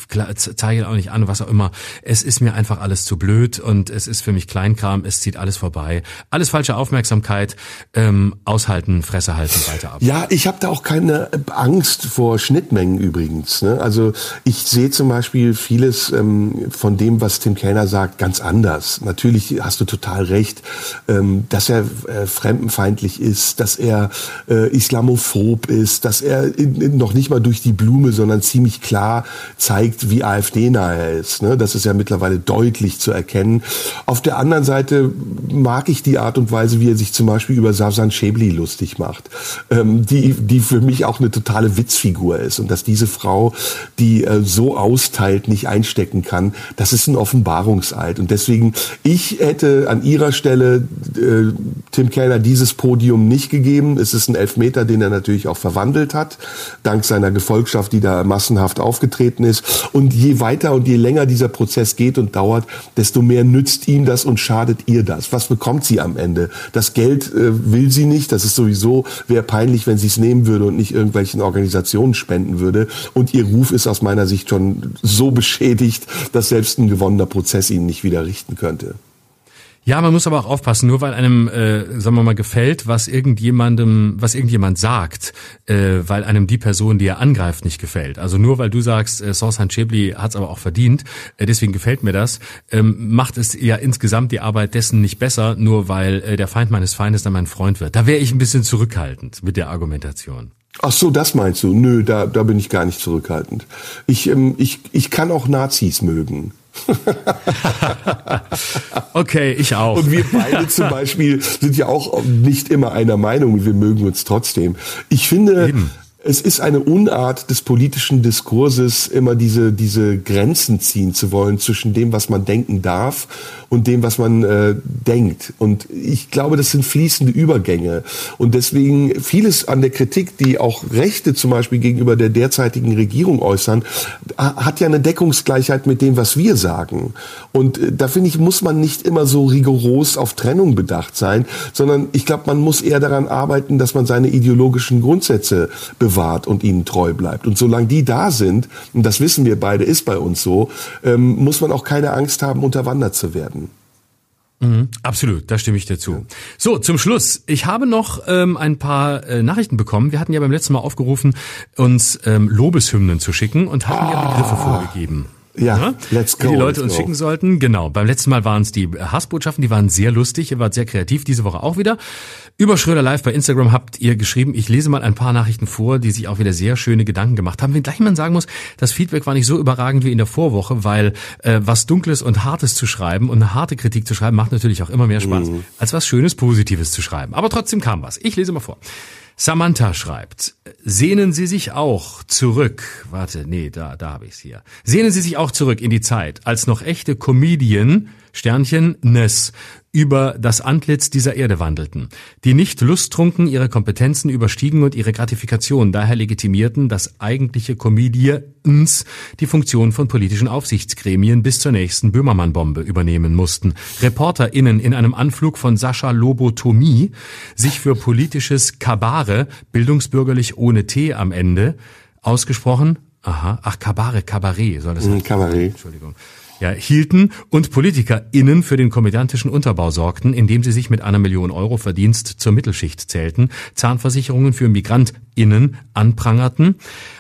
zeige auch nicht an, was auch immer. Es ist mir einfach alles zu blöd und es ist für mich Kleinkram. Es zieht alles vorbei. Alles falsche Aufmerksamkeit. Ähm, aushalten, Fresse halten, weiter ab. Ja, ich habe da auch keine Angst vor Schnittmengen übrigens. Ne? Also ich sehe zum Beispiel vieles ähm, von dem, was Tim Kellner sagt, ganz anders. Natürlich hast du total recht, ähm, dass er äh, fremdenfeindlich ist, dass er äh, islamophob ist, dass er in, in, noch nicht mal durch die Blume, sondern ziemlich ziemlich klar zeigt, wie AfD-nah er ist. Ne? Das ist ja mittlerweile deutlich zu erkennen. Auf der anderen Seite mag ich die Art und Weise, wie er sich zum Beispiel über Savsan Schäbli lustig macht, ähm, die, die für mich auch eine totale Witzfigur ist. Und dass diese Frau, die äh, so austeilt, nicht einstecken kann, das ist ein Offenbarungseid. Und deswegen, ich hätte an ihrer Stelle äh, Tim Kellner dieses Podium nicht gegeben. Es ist ein Elfmeter, den er natürlich auch verwandelt hat, dank seiner Gefolgschaft, die da massenhaft massenhaft aufgetreten ist. Und je weiter und je länger dieser Prozess geht und dauert, desto mehr nützt ihm das und schadet ihr das. Was bekommt sie am Ende? Das Geld äh, will sie nicht. Das ist sowieso, wäre peinlich, wenn sie es nehmen würde und nicht irgendwelchen Organisationen spenden würde. Und ihr Ruf ist aus meiner Sicht schon so beschädigt, dass selbst ein gewonnener Prozess ihn nicht wieder richten könnte. Ja, man muss aber auch aufpassen, nur weil einem, äh, sagen wir mal, gefällt, was irgendjemandem, was irgendjemand sagt, äh, weil einem die Person, die er angreift, nicht gefällt. Also nur weil du sagst, äh, Sorsan Chebli hat es aber auch verdient, äh, deswegen gefällt mir das, ähm, macht es ja insgesamt die Arbeit dessen nicht besser, nur weil äh, der Feind meines Feindes dann mein Freund wird. Da wäre ich ein bisschen zurückhaltend mit der Argumentation. Ach so, das meinst du? Nö, da, da bin ich gar nicht zurückhaltend. Ich, ähm, ich, ich kann auch Nazis mögen. *laughs* okay, ich auch. Und wir beide zum Beispiel sind ja auch nicht immer einer Meinung, wir mögen uns trotzdem. Ich finde, Eben es ist eine Unart des politischen Diskurses, immer diese, diese Grenzen ziehen zu wollen zwischen dem, was man denken darf und dem, was man äh, denkt. Und ich glaube, das sind fließende Übergänge. Und deswegen vieles an der Kritik, die auch Rechte zum Beispiel gegenüber der derzeitigen Regierung äußern, hat ja eine Deckungsgleichheit mit dem, was wir sagen. Und äh, da finde ich, muss man nicht immer so rigoros auf Trennung bedacht sein, sondern ich glaube, man muss eher daran arbeiten, dass man seine ideologischen Grundsätze bewahrt und ihnen treu bleibt. Und solange die da sind, und das wissen wir beide, ist bei uns so, ähm, muss man auch keine Angst haben, unterwandert zu werden. Mhm, absolut, da stimme ich dir zu. So, zum Schluss. Ich habe noch ähm, ein paar äh, Nachrichten bekommen. Wir hatten ja beim letzten Mal aufgerufen, uns ähm, Lobeshymnen zu schicken und hatten ah. ja Begriffe vorgegeben. Ja, ja, let's go. Die, die Leute uns go. schicken sollten. Genau. Beim letzten Mal waren es die Hassbotschaften, die waren sehr lustig, ihr wart sehr kreativ, diese Woche auch wieder. Über Schröder Live bei Instagram habt ihr geschrieben, ich lese mal ein paar Nachrichten vor, die sich auch wieder sehr schöne Gedanken gemacht haben. Wenn gleich man sagen muss, das Feedback war nicht so überragend wie in der Vorwoche, weil äh, was Dunkles und Hartes zu schreiben und eine harte Kritik zu schreiben, macht natürlich auch immer mehr Spaß, mhm. als was Schönes, Positives zu schreiben. Aber trotzdem kam was. Ich lese mal vor. Samantha schreibt, sehnen Sie sich auch zurück, warte, nee, da, da habe ich es hier. Sehnen Sie sich auch zurück in die Zeit, als noch echte Comedien Sternchen Nes über das Antlitz dieser Erde wandelten, die nicht lusttrunken ihre Kompetenzen überstiegen und ihre Gratifikation daher legitimierten, dass eigentliche Comedians die Funktion von politischen Aufsichtsgremien bis zur nächsten Böhmermann-Bombe übernehmen mussten. ReporterInnen in einem Anflug von Sascha Lobotomie sich für politisches Kabare, bildungsbürgerlich ohne T am Ende, ausgesprochen, aha, ach, Kabare, Kabarett soll das Mhm, heißen. Kabarett. Entschuldigung. Ja, hielten und PolitikerInnen für den komödiantischen Unterbau sorgten, indem sie sich mit einer Million Euro Verdienst zur Mittelschicht zählten, Zahnversicherungen für MigrantInnen anprangerten,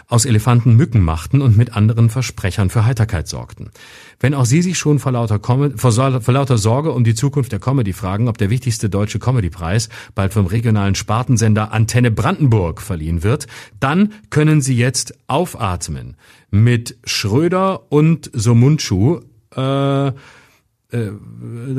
aus Elefanten Mücken machten und mit anderen Versprechern für Heiterkeit sorgten. Wenn auch Sie sich schon vor lauter, vor, vor lauter Sorge um die Zukunft der Comedy fragen, ob der wichtigste deutsche Comedypreis bald vom regionalen Spartensender Antenne Brandenburg verliehen wird, dann können Sie jetzt aufatmen mit Schröder und Somunchu äh, äh,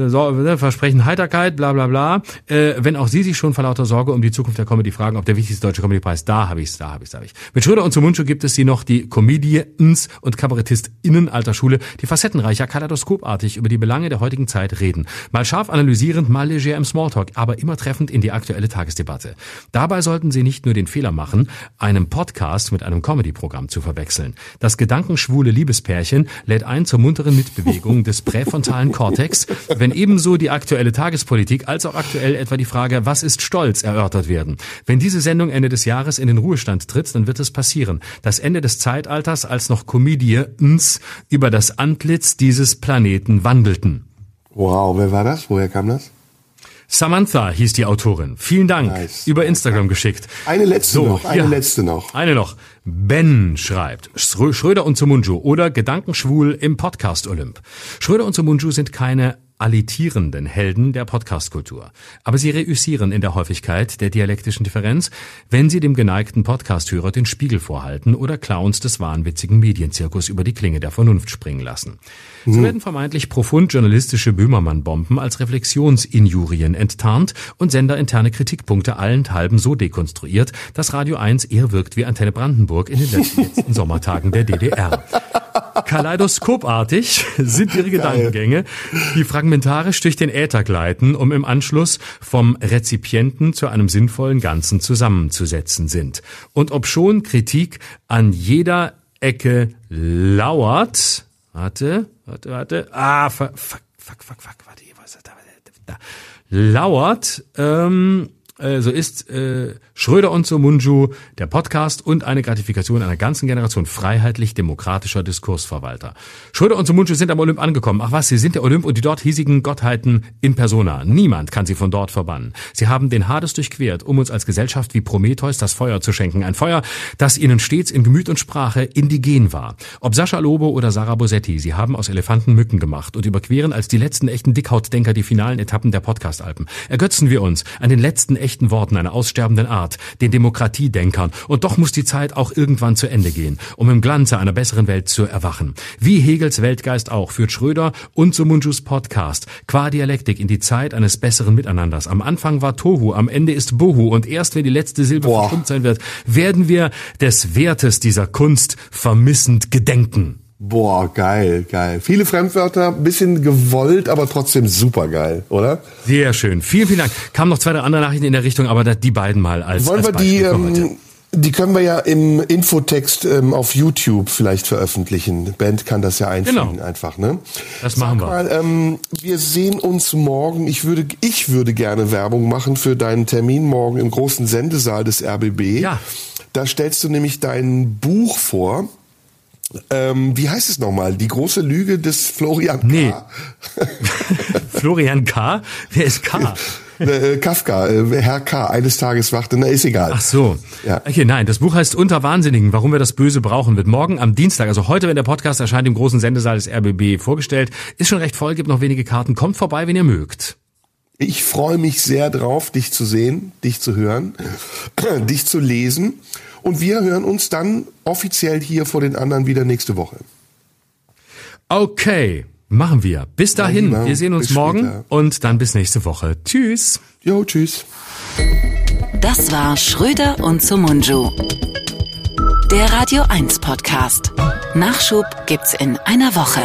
so, ne, Versprechen Heiterkeit, bla bla bla. Äh, wenn auch Sie sich schon vor lauter Sorge um die Zukunft der Comedy fragen, ob der wichtigste deutsche Comedypreis, da habe ich's, da habe ich's, da habe ich. Mit Schröder und Zumunchu gibt es sie noch, die Comedians und KabarettistInnen alter Schule, die facettenreicher, kaleidoskopartig über die Belange der heutigen Zeit reden. Mal scharf analysierend, mal leger im Smalltalk, aber immer treffend in die aktuelle Tagesdebatte. Dabei sollten Sie nicht nur den Fehler machen, einen Podcast mit einem Comedy-Programm zu verwechseln. Das gedankenschwule Liebespärchen lädt ein zur munteren Mitbewegung des *laughs* präfrontalen Kortex, wenn ebenso die aktuelle Tagespolitik als auch aktuell etwa die Frage, was ist Stolz, erörtert werden. Wenn diese Sendung Ende des Jahres in den Ruhestand tritt, dann wird es passieren. Das Ende des Zeitalters, als noch Comedians über das Antlitz dieses Planeten wandelten. Wow, wer war das? Woher kam das? Samantha hieß die Autorin. Vielen Dank. Nice. Über Instagram geschickt. Eine letzte So, noch, eine ja. letzte noch. Eine noch. Ben schreibt, Schrö- Schröder und Sumunju oder Gedankenschwul im Podcast Olymp. Schröder und Sumunju sind keine alitierenden Helden der Podcastkultur. Aber sie reüssieren in der Häufigkeit der dialektischen Differenz, wenn sie dem geneigten Podcasthörer den Spiegel vorhalten oder Clowns des wahnwitzigen Medienzirkus über die Klinge der Vernunft springen lassen. So werden vermeintlich profund journalistische Böhmermann-Bomben als Reflexionsinjurien enttarnt und senderinterne Kritikpunkte allenthalben so dekonstruiert, dass Radio 1 eher wirkt wie Antenne Brandenburg in den letzten, letzten *laughs* Sommertagen der DDR. Kaleidoskopartig *laughs* sind ihre Gedankengänge, die fragmentarisch durch den Äther gleiten, um im Anschluss vom Rezipienten zu einem sinnvollen Ganzen zusammenzusetzen sind. Und ob schon Kritik an jeder Ecke lauert, warte, warte, warte, ah, fuck, fuck, fuck, fuck, warte, hier, was ist da, da, lauert, ähm, äh, so ist äh, Schröder und Somunju der Podcast und eine Gratifikation einer ganzen Generation freiheitlich-demokratischer Diskursverwalter. Schröder und Somunju sind am Olymp angekommen. Ach was, sie sind der Olymp und die dort hiesigen Gottheiten in persona. Niemand kann sie von dort verbannen. Sie haben den Hades durchquert, um uns als Gesellschaft wie Prometheus das Feuer zu schenken. Ein Feuer, das ihnen stets in Gemüt und Sprache indigen war. Ob Sascha Lobo oder Sarah Bosetti, sie haben aus Elefanten Mücken gemacht und überqueren als die letzten echten Dickhautdenker die finalen Etappen der Podcast-Alpen. Ergötzen wir uns an den letzten echten Worten einer aussterbenden Art, den Demokratiedenkern. Und doch muss die Zeit auch irgendwann zu Ende gehen, um im Glanze einer besseren Welt zu erwachen. Wie Hegels Weltgeist auch führt Schröder und Sumunjus Podcast qua Dialektik in die Zeit eines besseren Miteinanders. Am Anfang war Tohu, am Ende ist Bohu und erst wenn die letzte Silbe Boah. verstummt sein wird, werden wir des Wertes dieser Kunst vermissend gedenken. Boah, geil, geil. Viele Fremdwörter, bisschen gewollt, aber trotzdem super geil, oder? Sehr schön. Vielen, vielen Dank. Kamen noch zwei, drei andere Nachrichten in der Richtung, aber die beiden mal als, Wollen als wir die, ähm, die können wir ja im Infotext ähm, auf YouTube vielleicht veröffentlichen. Band kann das ja einfügen Genau. einfach, ne? Das machen Sag wir. Mal, ähm, wir sehen uns morgen. Ich würde, ich würde gerne Werbung machen für deinen Termin morgen im großen Sendesaal des RBB. Ja. Da stellst du nämlich dein Buch vor. Ähm, wie heißt es nochmal? Die große Lüge des Florian K. Nee. *laughs* Florian K. Wer ist K? *laughs* Äh, Kafka, äh, Herr K. Eines Tages wachte, na ist egal. Ach so. Ja. Okay, nein, das Buch heißt Unter Wahnsinnigen, warum wir das Böse brauchen, wird morgen am Dienstag, also heute, wenn der Podcast erscheint, im großen Sendesaal des RBB vorgestellt. Ist schon recht voll, gibt noch wenige Karten. Kommt vorbei, wenn ihr mögt. Ich freue mich sehr drauf, dich zu sehen, dich zu hören, *clears throat* dich zu lesen. Und wir hören uns dann offiziell hier vor den anderen wieder nächste Woche. Okay, machen wir. Bis dahin, lieber, wir sehen uns bis morgen später. und dann bis nächste Woche. Tschüss. Jo, tschüss. Das war Schröder und Sumunju. Der Radio 1 Podcast. Nachschub gibt's in einer Woche.